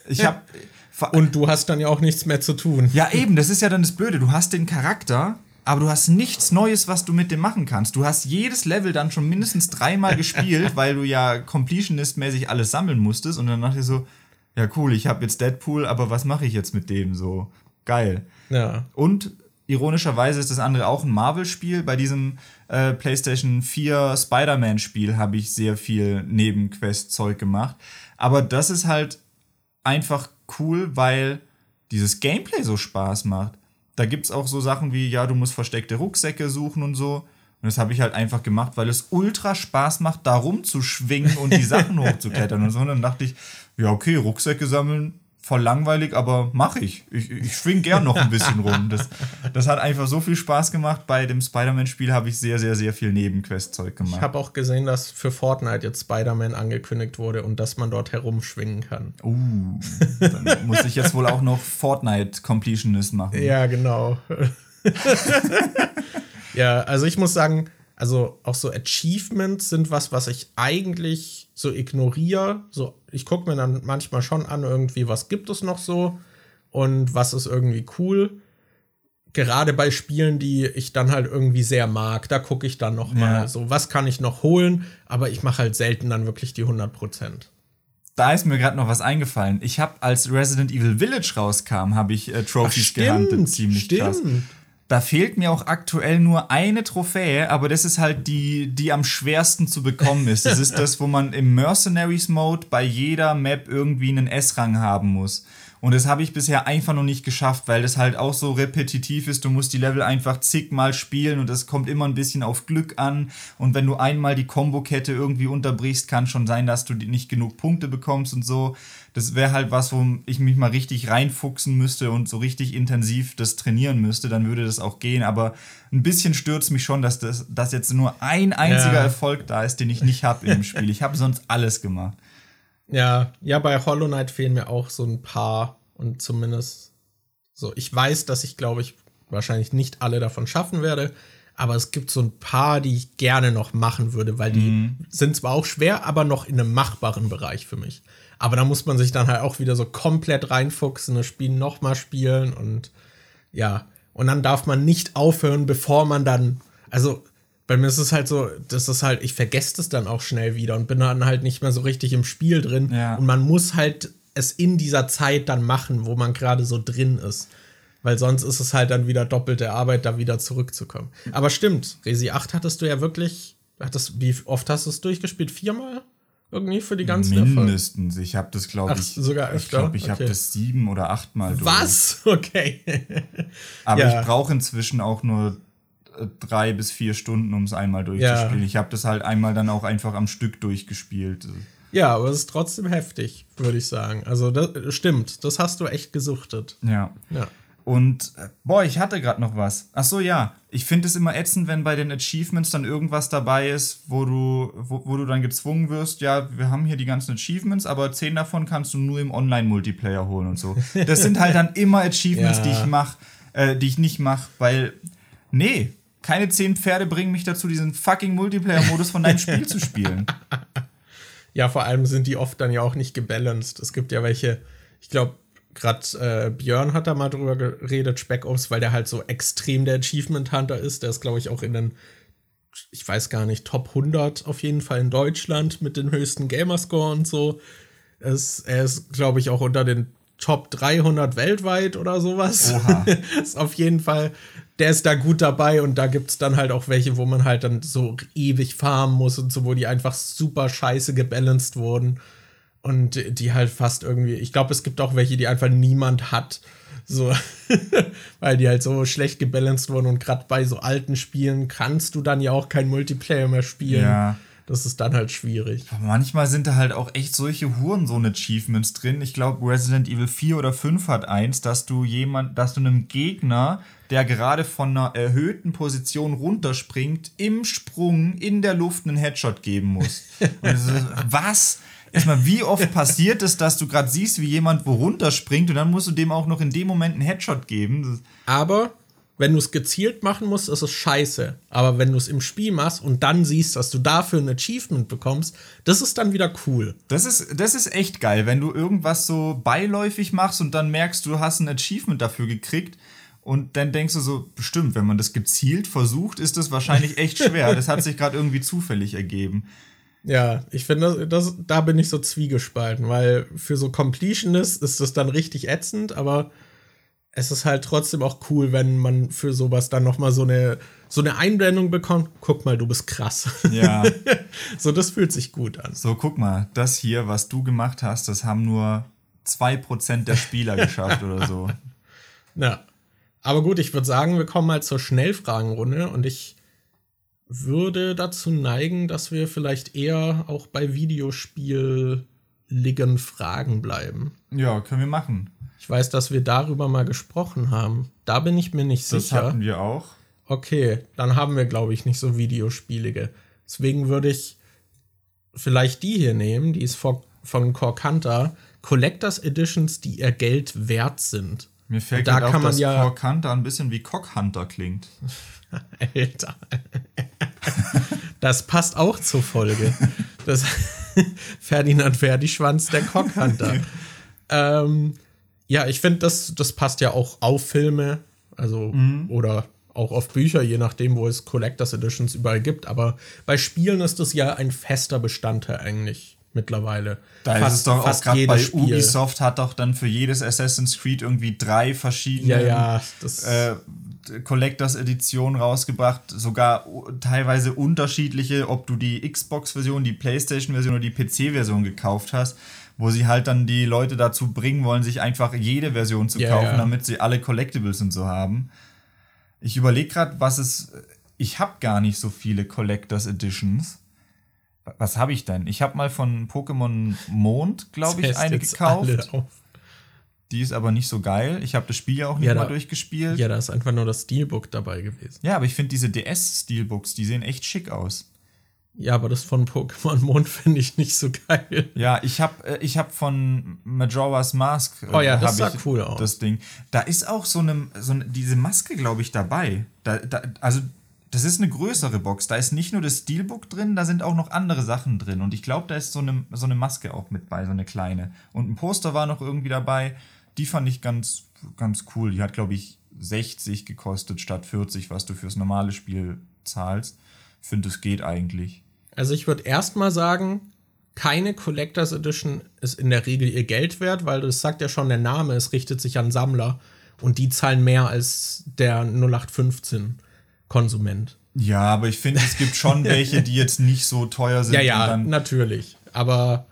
Ich habe. Und du hast dann ja auch nichts mehr zu tun. Ja, eben, das ist ja dann das Blöde. Du hast den Charakter, aber du hast nichts Neues, was du mit dem machen kannst. Du hast jedes Level dann schon mindestens dreimal gespielt, weil du ja Completionist-mäßig alles sammeln musstest und dann dachte ich so, ja cool, ich habe jetzt Deadpool, aber was mache ich jetzt mit dem so? Geil. Ja. Und ironischerweise ist das andere auch ein Marvel-Spiel. Bei diesem äh, PlayStation 4 Spider-Man-Spiel habe ich sehr viel Nebenquest-Zeug gemacht. Aber das ist halt einfach cool, weil dieses Gameplay so Spaß macht da gibt es auch so Sachen wie, ja, du musst versteckte Rucksäcke suchen und so. Und das habe ich halt einfach gemacht, weil es ultra Spaß macht, da rumzuschwingen und die Sachen hochzuklettern und so. Und dann dachte ich, ja, okay, Rucksäcke sammeln voll langweilig, aber mache ich. Ich, ich schwing gern noch ein bisschen rum. Das, das hat einfach so viel Spaß gemacht. Bei dem Spider-Man-Spiel habe ich sehr, sehr, sehr viel Nebenquest-Zeug gemacht. Ich habe auch gesehen, dass für Fortnite jetzt Spider-Man angekündigt wurde und dass man dort herumschwingen kann. Uh, dann muss ich jetzt wohl auch noch Fortnite-Completionist machen. Ja, genau. ja, also ich muss sagen, also auch so Achievements sind was, was ich eigentlich so ignoriere. So, ich gucke mir dann manchmal schon an, irgendwie, was gibt es noch so und was ist irgendwie cool. Gerade bei Spielen, die ich dann halt irgendwie sehr mag, da gucke ich dann noch mal ja. so, was kann ich noch holen, aber ich mache halt selten dann wirklich die 100 Prozent. Da ist mir gerade noch was eingefallen. Ich habe, als Resident Evil Village rauskam, habe ich äh, Trophies Ach, stimmt, gehandelt, ziemlich stimmt. krass da fehlt mir auch aktuell nur eine Trophäe, aber das ist halt die, die am schwersten zu bekommen ist. Das ist das, wo man im Mercenaries Mode bei jeder Map irgendwie einen S-Rang haben muss. Und das habe ich bisher einfach noch nicht geschafft, weil das halt auch so repetitiv ist. Du musst die Level einfach zigmal spielen und es kommt immer ein bisschen auf Glück an. Und wenn du einmal die Kombokette irgendwie unterbrichst, kann schon sein, dass du nicht genug Punkte bekommst und so. Das wäre halt was, wo ich mich mal richtig reinfuchsen müsste und so richtig intensiv das trainieren müsste, dann würde das auch gehen. Aber ein bisschen stürzt mich schon, dass, das, dass jetzt nur ein einziger ja. Erfolg da ist, den ich nicht habe dem Spiel. Ich habe sonst alles gemacht. Ja, ja, bei Hollow Knight fehlen mir auch so ein paar und zumindest so. Ich weiß, dass ich, glaube ich, wahrscheinlich nicht alle davon schaffen werde, aber es gibt so ein paar, die ich gerne noch machen würde, weil die mhm. sind zwar auch schwer, aber noch in einem machbaren Bereich für mich. Aber da muss man sich dann halt auch wieder so komplett reinfuchsen, das Spiel nochmal spielen und ja. Und dann darf man nicht aufhören, bevor man dann, also bei mir ist es halt so, das ist halt, ich vergesse das dann auch schnell wieder und bin dann halt nicht mehr so richtig im Spiel drin. Ja. Und man muss halt es in dieser Zeit dann machen, wo man gerade so drin ist. Weil sonst ist es halt dann wieder doppelte Arbeit, da wieder zurückzukommen. Aber stimmt, Resi 8 hattest du ja wirklich, hattest, wie oft hast du es durchgespielt? Viermal? Irgendwie für die ganzen Mindestens. Ich habe das, glaube ich. Sogar öfter? Ich glaube, ich okay. habe das sieben oder achtmal durch. Was? Okay. Aber ja. ich brauche inzwischen auch nur drei bis vier Stunden, um es einmal durchzuspielen. Ja. Ich habe das halt einmal dann auch einfach am Stück durchgespielt. Ja, aber es ist trotzdem heftig, würde ich sagen. Also das stimmt, das hast du echt gesuchtet. Ja. Ja. Und äh, boah, ich hatte gerade noch was. Ach so, ja. Ich finde es immer ätzend, wenn bei den Achievements dann irgendwas dabei ist, wo du, wo, wo, du dann gezwungen wirst, ja, wir haben hier die ganzen Achievements, aber zehn davon kannst du nur im Online-Multiplayer holen und so. Das sind halt dann immer Achievements, ja. die ich mach, äh, die ich nicht mache, weil, nee, keine zehn Pferde bringen mich dazu, diesen fucking Multiplayer-Modus von deinem Spiel zu spielen. Ja, vor allem sind die oft dann ja auch nicht gebalanced. Es gibt ja welche, ich glaube, gerade äh, Björn hat da mal drüber geredet, Spec Ops, weil der halt so extrem der Achievement Hunter ist. Der ist, glaube ich, auch in den, ich weiß gar nicht, Top 100 auf jeden Fall in Deutschland mit den höchsten Gamerscore und so. Es, er ist, glaube ich, auch unter den Top 300 weltweit oder sowas. Ist auf jeden Fall, der ist da gut dabei und da gibt es dann halt auch welche, wo man halt dann so ewig farmen muss und so, wo die einfach super scheiße gebalanced wurden und die halt fast irgendwie, ich glaube, es gibt auch welche, die einfach niemand hat. So, weil die halt so schlecht gebalanced wurden und gerade bei so alten Spielen kannst du dann ja auch kein Multiplayer mehr spielen. Ja das ist dann halt schwierig. Manchmal sind da halt auch echt solche Hurensohn-Achievements drin. Ich glaube, Resident Evil 4 oder 5 hat eins, dass du jemand, dass du einem Gegner, der gerade von einer erhöhten Position runterspringt, im Sprung in der Luft einen Headshot geben musst. so, was? Erstmal, wie oft passiert es, dass du gerade siehst, wie jemand wo runterspringt und dann musst du dem auch noch in dem Moment einen Headshot geben? Aber wenn du es gezielt machen musst, ist es scheiße. Aber wenn du es im Spiel machst und dann siehst, dass du dafür ein Achievement bekommst, das ist dann wieder cool. Das ist, das ist echt geil, wenn du irgendwas so beiläufig machst und dann merkst, du hast ein Achievement dafür gekriegt. Und dann denkst du so, bestimmt, wenn man das gezielt versucht, ist das wahrscheinlich echt schwer. das hat sich gerade irgendwie zufällig ergeben. Ja, ich finde, das, da bin ich so zwiegespalten, weil für so Completionist ist das dann richtig ätzend, aber es ist halt trotzdem auch cool, wenn man für sowas dann noch mal so eine so eine Einblendung bekommt. Guck mal, du bist krass. Ja. so, das fühlt sich gut an. So, guck mal, das hier, was du gemacht hast, das haben nur 2% der Spieler geschafft oder so. Ja. Aber gut, ich würde sagen, wir kommen mal zur Schnellfragenrunde und ich würde dazu neigen, dass wir vielleicht eher auch bei Videospiel liegen Fragen bleiben. Ja, können wir machen. Ich weiß, dass wir darüber mal gesprochen haben. Da bin ich mir nicht das sicher. Das hatten wir auch. Okay, dann haben wir, glaube ich, nicht so Videospielige. Deswegen würde ich vielleicht die hier nehmen, die ist von Corkanta. Collectors Editions, die ihr Geld wert sind. Mir fällt da kann auf, man dass ja Corkanta ein bisschen wie Cockhunter klingt. Alter. das passt auch zur Folge. Das Ferdinand Ferdi-Schwanz, der Cockhunter. ähm, ja, ich finde, das, das passt ja auch auf Filme, also mhm. oder auch auf Bücher, je nachdem, wo es Collectors Editions überall gibt. Aber bei Spielen ist das ja ein fester Bestandteil eigentlich mittlerweile. Da fast, ist es doch auch gerade bei Spiel. Ubisoft hat doch dann für jedes Assassin's Creed irgendwie drei verschiedene ja, ja, äh, Collectors Edition rausgebracht, sogar teilweise unterschiedliche, ob du die Xbox-Version, die PlayStation-Version oder die PC-Version gekauft hast, wo sie halt dann die Leute dazu bringen wollen, sich einfach jede Version zu yeah, kaufen, damit sie alle Collectibles und so haben. Ich überlege gerade, was es. Ich habe gar nicht so viele Collectors Editions. Was habe ich denn? Ich habe mal von Pokémon Mond, glaube ich, eine gekauft. Die ist aber nicht so geil. Ich habe das Spiel ja auch nicht ja, mal durchgespielt. Ja, da ist einfach nur das Steelbook dabei gewesen. Ja, aber ich finde diese DS-Steelbooks, die sehen echt schick aus. Ja, aber das von Pokémon Mond finde ich nicht so geil. Ja, ich habe äh, ich hab von Majora's Mask. Äh, oh ja, das sah cool aus. Das Ding. Da ist auch so eine, so eine diese Maske, glaube ich, dabei. Da, da, also, das ist eine größere Box. Da ist nicht nur das Steelbook drin, da sind auch noch andere Sachen drin. Und ich glaube, da ist so eine, so eine Maske auch mit bei, so eine kleine. Und ein Poster war noch irgendwie dabei. Die fand ich ganz, ganz cool. Die hat, glaube ich, 60 gekostet statt 40, was du fürs normale Spiel zahlst. Finde, es geht eigentlich. Also ich würde erstmal sagen, keine Collectors Edition ist in der Regel ihr Geld wert, weil das sagt ja schon der Name, es richtet sich an Sammler und die zahlen mehr als der 0815 Konsument. Ja, aber ich finde, es gibt schon welche, die jetzt nicht so teuer sind. Ja, ja, natürlich. Aber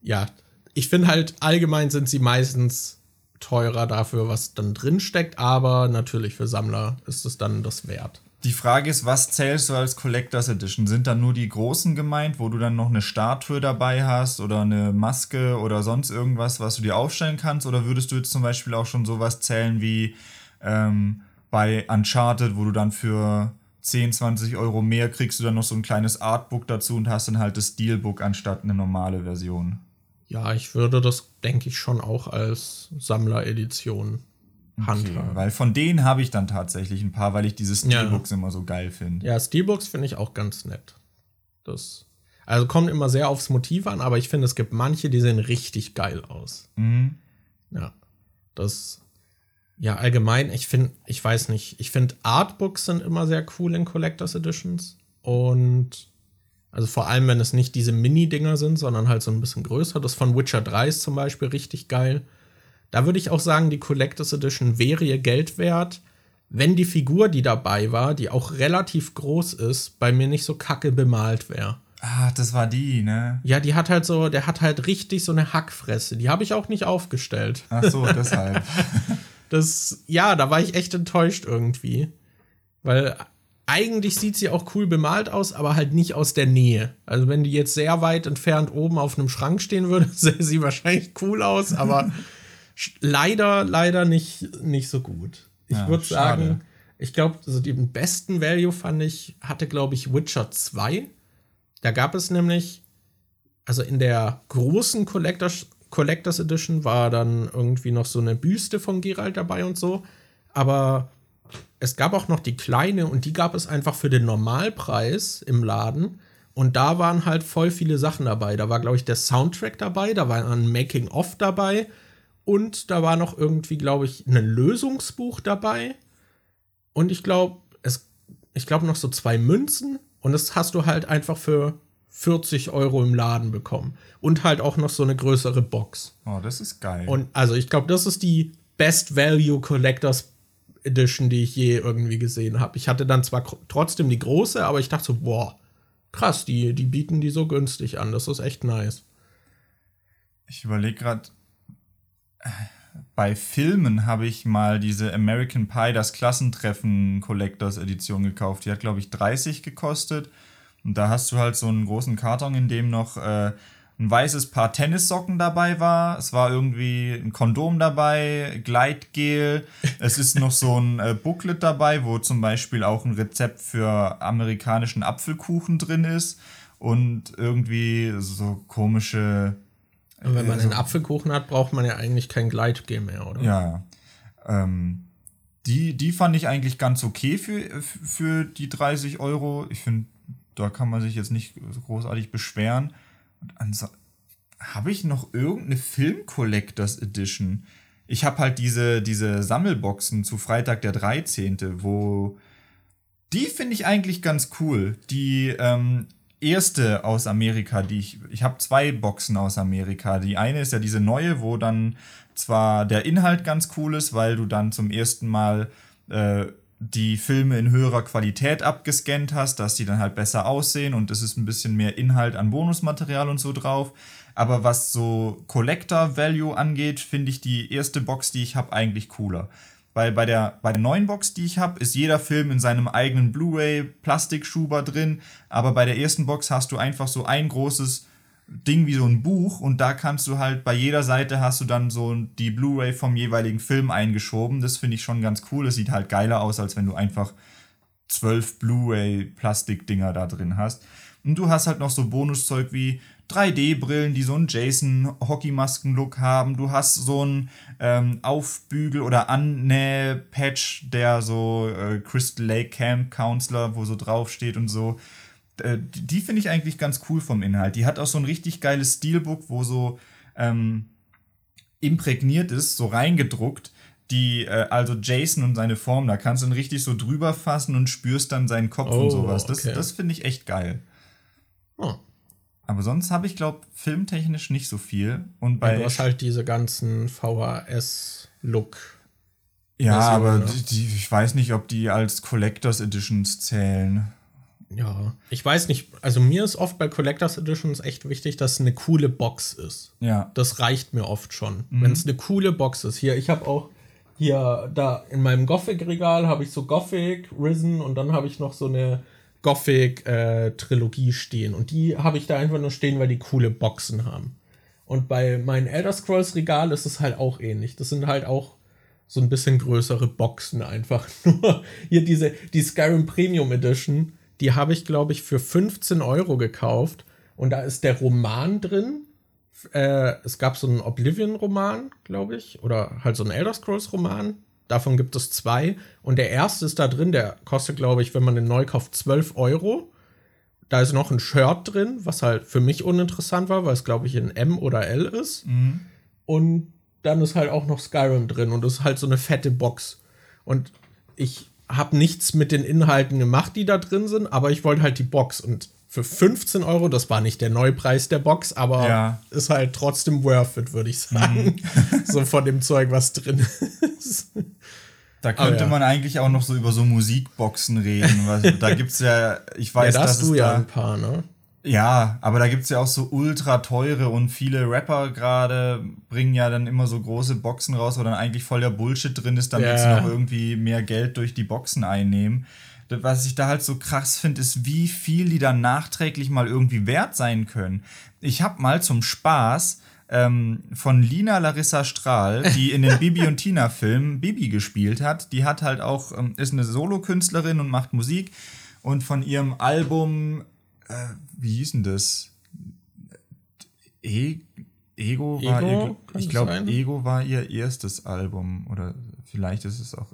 ja, ich finde halt allgemein sind sie meistens teurer dafür, was dann drin steckt, aber natürlich für Sammler ist es dann das wert. Die Frage ist, was zählst du als Collectors Edition? Sind dann nur die großen gemeint, wo du dann noch eine Statue dabei hast oder eine Maske oder sonst irgendwas, was du dir aufstellen kannst? Oder würdest du jetzt zum Beispiel auch schon sowas zählen wie ähm, bei Uncharted, wo du dann für 10, 20 Euro mehr kriegst du dann noch so ein kleines Artbook dazu und hast dann halt das Steelbook anstatt eine normale Version? Ja, ich würde das, denke ich, schon auch als Sammleredition handhaben. Okay, weil von denen habe ich dann tatsächlich ein paar, weil ich diese Steelbooks ja. immer so geil finde. Ja, Steelbooks finde ich auch ganz nett. Das also kommt immer sehr aufs Motiv an, aber ich finde, es gibt manche, die sehen richtig geil aus. Mhm. Ja. Das, ja, allgemein, ich finde, ich weiß nicht, ich finde Artbooks sind immer sehr cool in Collectors Editions. Und also vor allem, wenn es nicht diese Mini-Dinger sind, sondern halt so ein bisschen größer. Das von Witcher 3 ist zum Beispiel richtig geil. Da würde ich auch sagen, die Collectors Edition wäre ihr Geld wert, wenn die Figur, die dabei war, die auch relativ groß ist, bei mir nicht so kacke bemalt wäre. Ah, das war die, ne? Ja, die hat halt so, der hat halt richtig so eine Hackfresse. Die habe ich auch nicht aufgestellt. Ach so, deshalb. das, ja, da war ich echt enttäuscht irgendwie. Weil eigentlich sieht sie auch cool bemalt aus, aber halt nicht aus der Nähe. Also wenn die jetzt sehr weit entfernt oben auf einem Schrank stehen würde, sähe sie wahrscheinlich cool aus, aber leider, leider nicht, nicht so gut. Ich ja, würde sagen, ich glaube, also den besten Value fand ich, hatte, glaube ich, Witcher 2. Da gab es nämlich, also in der großen Collectors, Collectors Edition war dann irgendwie noch so eine Büste von Geralt dabei und so. Aber es gab auch noch die kleine und die gab es einfach für den Normalpreis im Laden. Und da waren halt voll viele Sachen dabei. Da war, glaube ich, der Soundtrack dabei, da war ein Making-of dabei und da war noch irgendwie, glaube ich, ein Lösungsbuch dabei. Und ich glaube, es, ich glaube noch so zwei Münzen. Und das hast du halt einfach für 40 Euro im Laden bekommen. Und halt auch noch so eine größere Box. Oh, das ist geil. Und also ich glaube, das ist die Best Value Collectors Edition, die ich je irgendwie gesehen habe. Ich hatte dann zwar trotzdem die große, aber ich dachte so, boah, krass, die, die bieten die so günstig an. Das ist echt nice. Ich überlege gerade, bei Filmen habe ich mal diese American Pie, das Klassentreffen Collectors Edition gekauft. Die hat, glaube ich, 30 gekostet. Und da hast du halt so einen großen Karton, in dem noch äh, ein weißes Paar Tennissocken dabei war. Es war irgendwie ein Kondom dabei, Gleitgel. Es ist noch so ein äh, Booklet dabei, wo zum Beispiel auch ein Rezept für amerikanischen Apfelkuchen drin ist. Und irgendwie so komische und wenn man also, einen Apfelkuchen hat, braucht man ja eigentlich kein Gleitgel mehr, oder? Ja. Ähm, die, die fand ich eigentlich ganz okay für, für die 30 Euro. Ich finde, da kann man sich jetzt nicht großartig beschweren. Habe ich noch irgendeine Film Collectors Edition? Ich habe halt diese, diese Sammelboxen zu Freitag der 13., wo die finde ich eigentlich ganz cool. Die ähm, erste aus Amerika, die ich. Ich habe zwei Boxen aus Amerika. Die eine ist ja diese neue, wo dann zwar der Inhalt ganz cool ist, weil du dann zum ersten Mal äh, die Filme in höherer Qualität abgescannt hast, dass die dann halt besser aussehen und es ist ein bisschen mehr Inhalt an Bonusmaterial und so drauf. Aber was so Collector Value angeht, finde ich die erste Box, die ich habe, eigentlich cooler. Weil bei der, bei der neuen Box, die ich habe, ist jeder Film in seinem eigenen Blu-ray-Plastikschuber drin. Aber bei der ersten Box hast du einfach so ein großes Ding wie so ein Buch und da kannst du halt bei jeder Seite hast du dann so die Blu-ray vom jeweiligen Film eingeschoben. Das finde ich schon ganz cool. Das sieht halt geiler aus, als wenn du einfach zwölf Blu-ray-Plastikdinger da drin hast. Und du hast halt noch so Bonuszeug wie 3D-Brillen, die so einen Jason-Hockeymasken-Look haben. Du hast so einen ähm, Aufbügel- oder Annäh-Patch, der so äh, Crystal Lake Camp Counselor, wo so draufsteht und so. Äh, die, die finde ich eigentlich ganz cool vom Inhalt. Die hat auch so ein richtig geiles Steelbook, wo so ähm, imprägniert ist, so reingedruckt. Die, äh, also Jason und seine Form, da kannst du ihn richtig so drüber fassen und spürst dann seinen Kopf oh, und sowas. Das, okay. das finde ich echt geil. Oh. Aber sonst habe ich, glaube filmtechnisch nicht so viel. Und bei ja, du hast halt diese ganzen VHS-Look. Ja, aber ne? die, ich weiß nicht, ob die als Collectors Editions zählen. Ja, ich weiß nicht. Also mir ist oft bei Collectors Editions echt wichtig, dass es eine coole Box ist. Ja. Das reicht mir oft schon. Mhm. Wenn es eine coole Box ist. Hier, ich habe auch hier da in meinem Gothic-Regal habe ich so Gothic, Risen und dann habe ich noch so eine Gothic-Trilogie äh, stehen. Und die habe ich da einfach nur stehen, weil die coole Boxen haben. Und bei meinen Elder Scrolls Regal ist es halt auch ähnlich. Das sind halt auch so ein bisschen größere Boxen einfach. Nur hier diese, die Skyrim Premium Edition, die habe ich, glaube ich, für 15 Euro gekauft. Und da ist der Roman drin. Äh, es gab so einen Oblivion-Roman, glaube ich. Oder halt so einen Elder Scrolls-Roman. Davon gibt es zwei. Und der erste ist da drin, der kostet, glaube ich, wenn man den neu kauft, 12 Euro. Da ist noch ein Shirt drin, was halt für mich uninteressant war, weil es, glaube ich, in M oder L ist. Mhm. Und dann ist halt auch noch Skyrim drin und das ist halt so eine fette Box. Und ich habe nichts mit den Inhalten gemacht, die da drin sind, aber ich wollte halt die Box. Und für 15 Euro, das war nicht der Neupreis der Box, aber ja. ist halt trotzdem worth it, würde ich sagen. Mhm. so von dem Zeug, was drin ist. Da könnte ja. man eigentlich auch noch so über so Musikboxen reden. Da gibt es ja, ich weiß, ja, da hast du ja da, ein paar, ne? Ja, aber da gibt es ja auch so ultra teure und viele Rapper gerade bringen ja dann immer so große Boxen raus, wo dann eigentlich voll der Bullshit drin ist, damit ja. sie noch irgendwie mehr Geld durch die Boxen einnehmen. Was ich da halt so krass finde, ist, wie viel die dann nachträglich mal irgendwie wert sein können. Ich habe mal zum Spaß ähm, von Lina Larissa Strahl, die in den Bibi und Tina Filmen Bibi gespielt hat. Die hat halt auch, ähm, ist eine Solokünstlerin und macht Musik. Und von ihrem Album, äh, wie hieß denn das? E Ego war Ego, ihr, ich glaube, Ego war ihr erstes Album oder vielleicht ist es auch.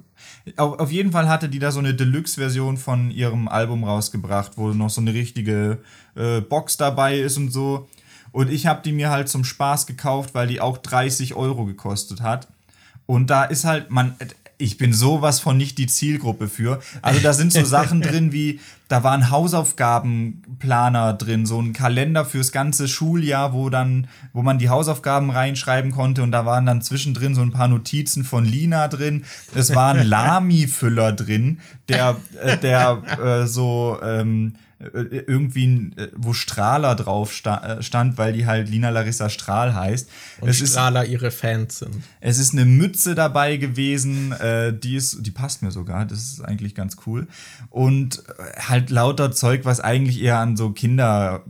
Auf, auf jeden Fall hatte die da so eine Deluxe-Version von ihrem Album rausgebracht, wo noch so eine richtige äh, Box dabei ist und so. Und ich habe die mir halt zum Spaß gekauft, weil die auch 30 Euro gekostet hat. Und da ist halt, man, ich bin sowas von nicht die Zielgruppe für. Also da sind so Sachen drin wie, da war ein Hausaufgabenplaner drin, so ein Kalender fürs ganze Schuljahr, wo dann, wo man die Hausaufgaben reinschreiben konnte und da waren dann zwischendrin so ein paar Notizen von Lina drin. Es war ein Lami-Füller drin, der, äh, der äh, so ähm, äh, irgendwie, äh, wo Strahler drauf äh, stand, weil die halt Lina Larissa Strahl heißt. Und es Strahler ist, ihre Fans sind. Es ist eine Mütze dabei gewesen, die ist, die passt mir sogar, das ist eigentlich ganz cool. Und halt lauter Zeug, was eigentlich eher an so Kinder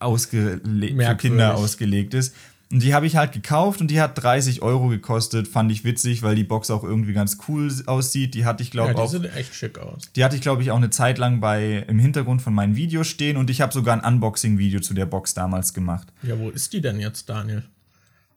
ausgelegt, für Kinder ausgelegt ist. Und die habe ich halt gekauft und die hat 30 Euro gekostet. Fand ich witzig, weil die Box auch irgendwie ganz cool aussieht. Die hatte ich, glaube ich, ja, die sieht echt schick aus. Die hatte ich, glaube ich, auch eine Zeit lang bei, im Hintergrund von meinen Videos stehen und ich habe sogar ein Unboxing-Video zu der Box damals gemacht. Ja, wo ist die denn jetzt, Daniel?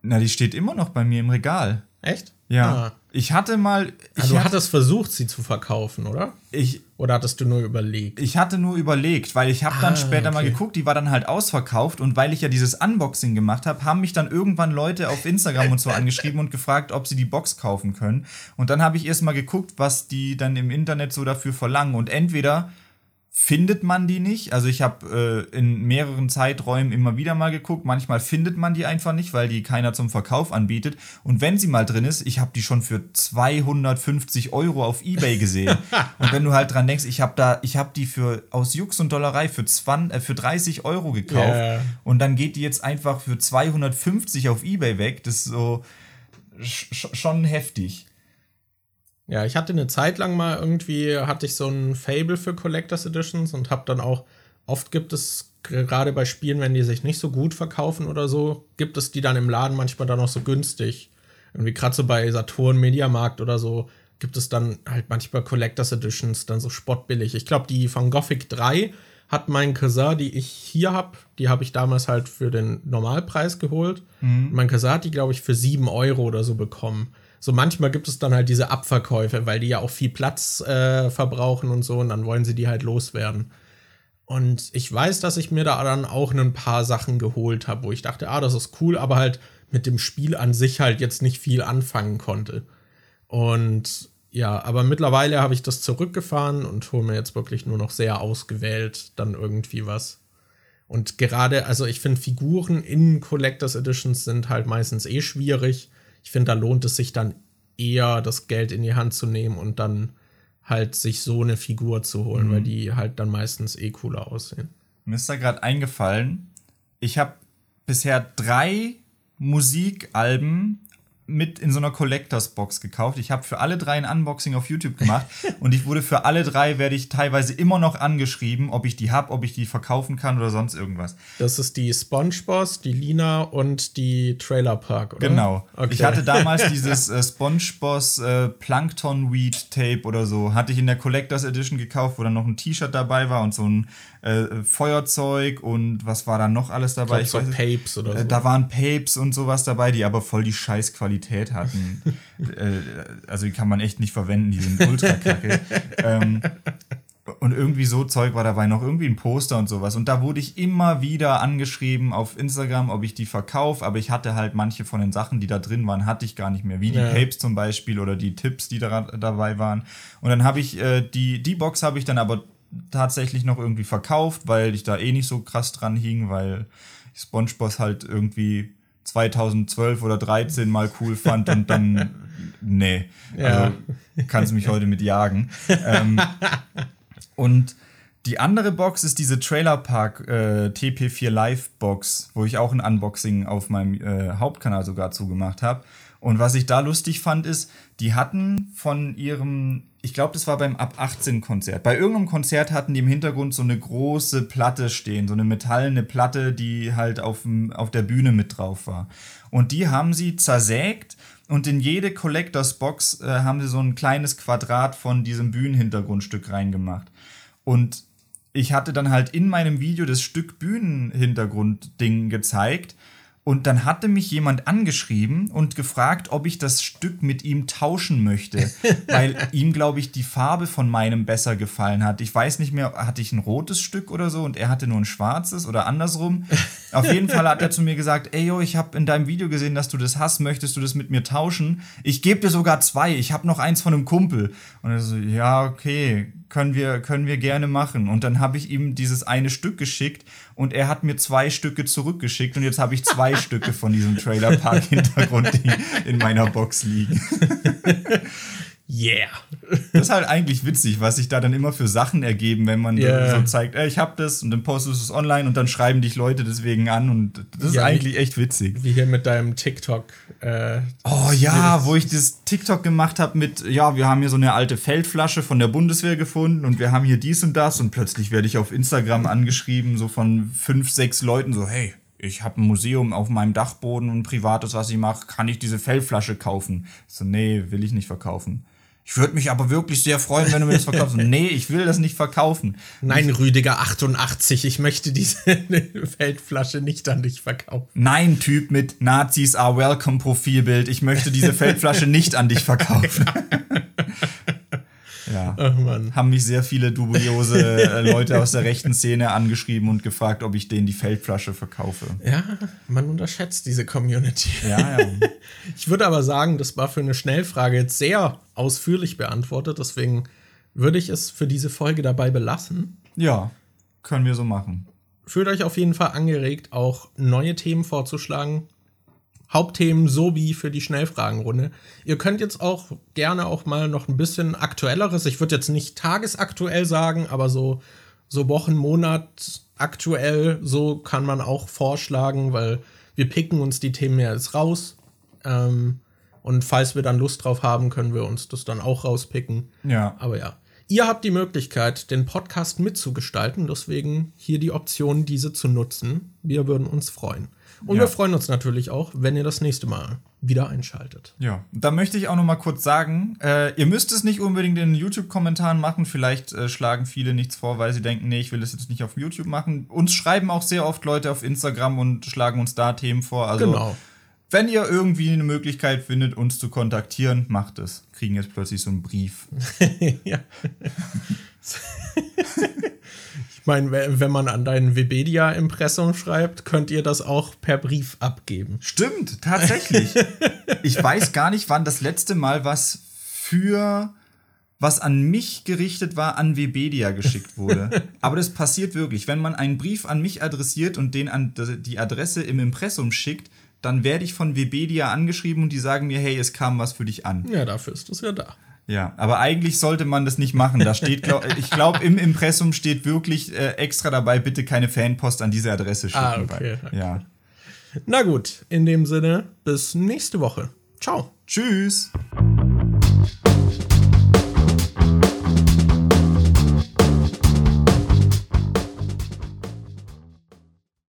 Na, die steht immer noch bei mir im Regal. Echt? Ja. Ah. Ich hatte mal. Ich also du hattest versucht, sie zu verkaufen, oder? Ich. Oder hattest du nur überlegt? Ich hatte nur überlegt, weil ich habe ah, dann später okay. mal geguckt, die war dann halt ausverkauft und weil ich ja dieses Unboxing gemacht habe, haben mich dann irgendwann Leute auf Instagram und so angeschrieben und gefragt, ob sie die Box kaufen können. Und dann habe ich erst mal geguckt, was die dann im Internet so dafür verlangen. Und entweder findet man die nicht. Also ich habe äh, in mehreren Zeiträumen immer wieder mal geguckt. Manchmal findet man die einfach nicht, weil die keiner zum Verkauf anbietet. Und wenn sie mal drin ist, ich habe die schon für 250 Euro auf eBay gesehen. und wenn du halt dran denkst, ich habe da, ich habe die für aus Jux und Dollerei für 20, äh, für 30 Euro gekauft. Yeah. Und dann geht die jetzt einfach für 250 auf eBay weg. Das ist so schon heftig. Ja, ich hatte eine Zeit lang mal irgendwie, hatte ich so ein Fable für Collectors Editions und habe dann auch, oft gibt es gerade bei Spielen, wenn die sich nicht so gut verkaufen oder so, gibt es die dann im Laden manchmal dann auch so günstig. Irgendwie gerade so bei Saturn, Mediamarkt oder so, gibt es dann halt manchmal Collectors Editions, dann so spottbillig. Ich glaube, die von Gothic 3 hat mein Cousin, die ich hier habe, die habe ich damals halt für den Normalpreis geholt. Mhm. Mein Cousin hat die, glaube ich, für 7 Euro oder so bekommen so manchmal gibt es dann halt diese Abverkäufe, weil die ja auch viel Platz äh, verbrauchen und so und dann wollen sie die halt loswerden. Und ich weiß, dass ich mir da dann auch ein paar Sachen geholt habe, wo ich dachte, ah, das ist cool, aber halt mit dem Spiel an sich halt jetzt nicht viel anfangen konnte. Und ja, aber mittlerweile habe ich das zurückgefahren und hole mir jetzt wirklich nur noch sehr ausgewählt dann irgendwie was. Und gerade, also ich finde Figuren in Collectors Editions sind halt meistens eh schwierig ich finde, da lohnt es sich dann eher, das Geld in die Hand zu nehmen und dann halt sich so eine Figur zu holen, mhm. weil die halt dann meistens eh cooler aussehen. Mir ist da gerade eingefallen, ich habe bisher drei Musikalben mit in so einer Collectors Box gekauft. Ich habe für alle drei ein Unboxing auf YouTube gemacht und ich wurde für alle drei werde ich teilweise immer noch angeschrieben, ob ich die habe, ob ich die verkaufen kann oder sonst irgendwas. Das ist die SpongeBoss, die Lina und die Trailer Park, oder? Genau. Okay. Ich hatte damals dieses äh, SpongeBoss äh, Plankton Weed Tape oder so, hatte ich in der Collectors Edition gekauft, wo dann noch ein T-Shirt dabei war und so ein äh, Feuerzeug und was war da noch alles dabei? Ich, glaub, ich so weiß, Papes oder äh, so. Da waren Papes und sowas dabei, die aber voll die Scheißqualität hatten. äh, also die kann man echt nicht verwenden, die sind ultra kacke. ähm, und irgendwie so Zeug war dabei noch irgendwie ein Poster und sowas. Und da wurde ich immer wieder angeschrieben auf Instagram, ob ich die verkaufe, aber ich hatte halt manche von den Sachen, die da drin waren, hatte ich gar nicht mehr. Wie die ja. Papes zum Beispiel oder die Tipps, die da dabei waren. Und dann habe ich äh, die, die Box habe ich dann aber tatsächlich noch irgendwie verkauft, weil ich da eh nicht so krass dran hing, weil ich SpongeBob halt irgendwie 2012 oder 13 mal cool fand und dann, nee, ja. also kannst mich heute mit jagen. ähm, und die andere Box ist diese Trailer Park äh, TP4 Live Box, wo ich auch ein Unboxing auf meinem äh, Hauptkanal sogar zugemacht habe. Und was ich da lustig fand, ist, die hatten von ihrem, ich glaube, das war beim Ab 18 Konzert. Bei irgendeinem Konzert hatten die im Hintergrund so eine große Platte stehen, so eine metallene Platte, die halt auf, auf der Bühne mit drauf war. Und die haben sie zersägt und in jede Collectors Box äh, haben sie so ein kleines Quadrat von diesem Bühnenhintergrundstück reingemacht. Und ich hatte dann halt in meinem Video das Stück Bühnenhintergrund-Ding gezeigt und dann hatte mich jemand angeschrieben und gefragt, ob ich das Stück mit ihm tauschen möchte, weil ihm, glaube ich, die Farbe von meinem besser gefallen hat. Ich weiß nicht mehr, hatte ich ein rotes Stück oder so und er hatte nur ein schwarzes oder andersrum. Auf jeden Fall hat er zu mir gesagt, ey yo, ich habe in deinem Video gesehen, dass du das hast, möchtest du das mit mir tauschen? Ich gebe dir sogar zwei, ich habe noch eins von einem Kumpel. Und er so, ja, okay, können wir, können wir gerne machen. Und dann habe ich ihm dieses eine Stück geschickt und er hat mir zwei Stücke zurückgeschickt und jetzt habe ich zwei Stücke von diesem Trailer Park Hintergrund, die in meiner Box liegen. Yeah. Das ist halt eigentlich witzig, was sich da dann immer für Sachen ergeben, wenn man yeah. so zeigt, ey, ich hab das und dann postest du es online und dann schreiben dich Leute deswegen an und das ist ja, eigentlich echt witzig. Wie hier mit deinem TikTok. Äh, oh ja, wo ich das TikTok gemacht habe mit, ja, wir haben hier so eine alte Feldflasche von der Bundeswehr gefunden und wir haben hier dies und das und plötzlich werde ich auf Instagram angeschrieben, so von fünf, sechs Leuten, so, hey, ich habe ein Museum auf meinem Dachboden, ein privates, was ich mache, kann ich diese Feldflasche kaufen? so, nee, will ich nicht verkaufen. Ich würde mich aber wirklich sehr freuen, wenn du mir das verkaufst. nee, ich will das nicht verkaufen. Nein, Rüdiger 88, ich möchte diese Feldflasche nicht an dich verkaufen. Nein, Typ mit Nazis are welcome Profilbild, ich möchte diese Feldflasche nicht an dich verkaufen. Ja. Ach Mann. Haben mich sehr viele dubiose äh, Leute aus der rechten Szene angeschrieben und gefragt, ob ich denen die Feldflasche verkaufe. Ja, man unterschätzt diese Community. Ja, ja. Ich würde aber sagen, das war für eine Schnellfrage jetzt sehr ausführlich beantwortet. Deswegen würde ich es für diese Folge dabei belassen. Ja, können wir so machen. Fühlt euch auf jeden Fall angeregt, auch neue Themen vorzuschlagen. Hauptthemen sowie für die Schnellfragenrunde. Ihr könnt jetzt auch gerne auch mal noch ein bisschen aktuelleres, ich würde jetzt nicht tagesaktuell sagen, aber so, so Wochen, Monat aktuell, so kann man auch vorschlagen, weil wir picken uns die Themen ja jetzt raus. Ähm, und falls wir dann Lust drauf haben, können wir uns das dann auch rauspicken. Ja. Aber ja. Ihr habt die Möglichkeit, den Podcast mitzugestalten, deswegen hier die Option, diese zu nutzen. Wir würden uns freuen. Und Ja. wir freuen uns natürlich auch, wenn ihr das nächste Mal wieder einschaltet. Ja, da möchte ich auch noch mal kurz sagen, äh, ihr müsst es nicht unbedingt in den YouTube-Kommentaren machen. Vielleicht äh, schlagen viele nichts vor, weil sie denken, nee, ich will das jetzt nicht auf YouTube machen. Uns schreiben auch sehr oft Leute auf Instagram und schlagen uns da Themen vor. Also, Genau. wenn ihr irgendwie eine Möglichkeit findet, uns zu kontaktieren, macht es. Kriegen jetzt plötzlich so einen Brief. ja. ich meine, we- wenn man an dein Webedia-Impressum schreibt, könnt ihr das auch per Brief abgeben. Stimmt, tatsächlich. ich weiß gar nicht, wann das letzte Mal was für was an mich gerichtet war, an Webedia geschickt wurde. Aber das passiert wirklich. Wenn man einen Brief an mich adressiert und den an die Adresse im Impressum schickt, dann werde ich von Webedia angeschrieben und die sagen mir, hey, es kam was für dich an. Ja, dafür ist es ja da. Ja, aber eigentlich sollte man das nicht machen. Da steht, glaub, ich glaube, im Impressum steht wirklich äh, extra dabei, bitte keine Fanpost an diese Adresse schicken. Ah, okay. Weil- Ja. Na gut, in dem Sinne, bis nächste Woche. Ciao. Tschüss.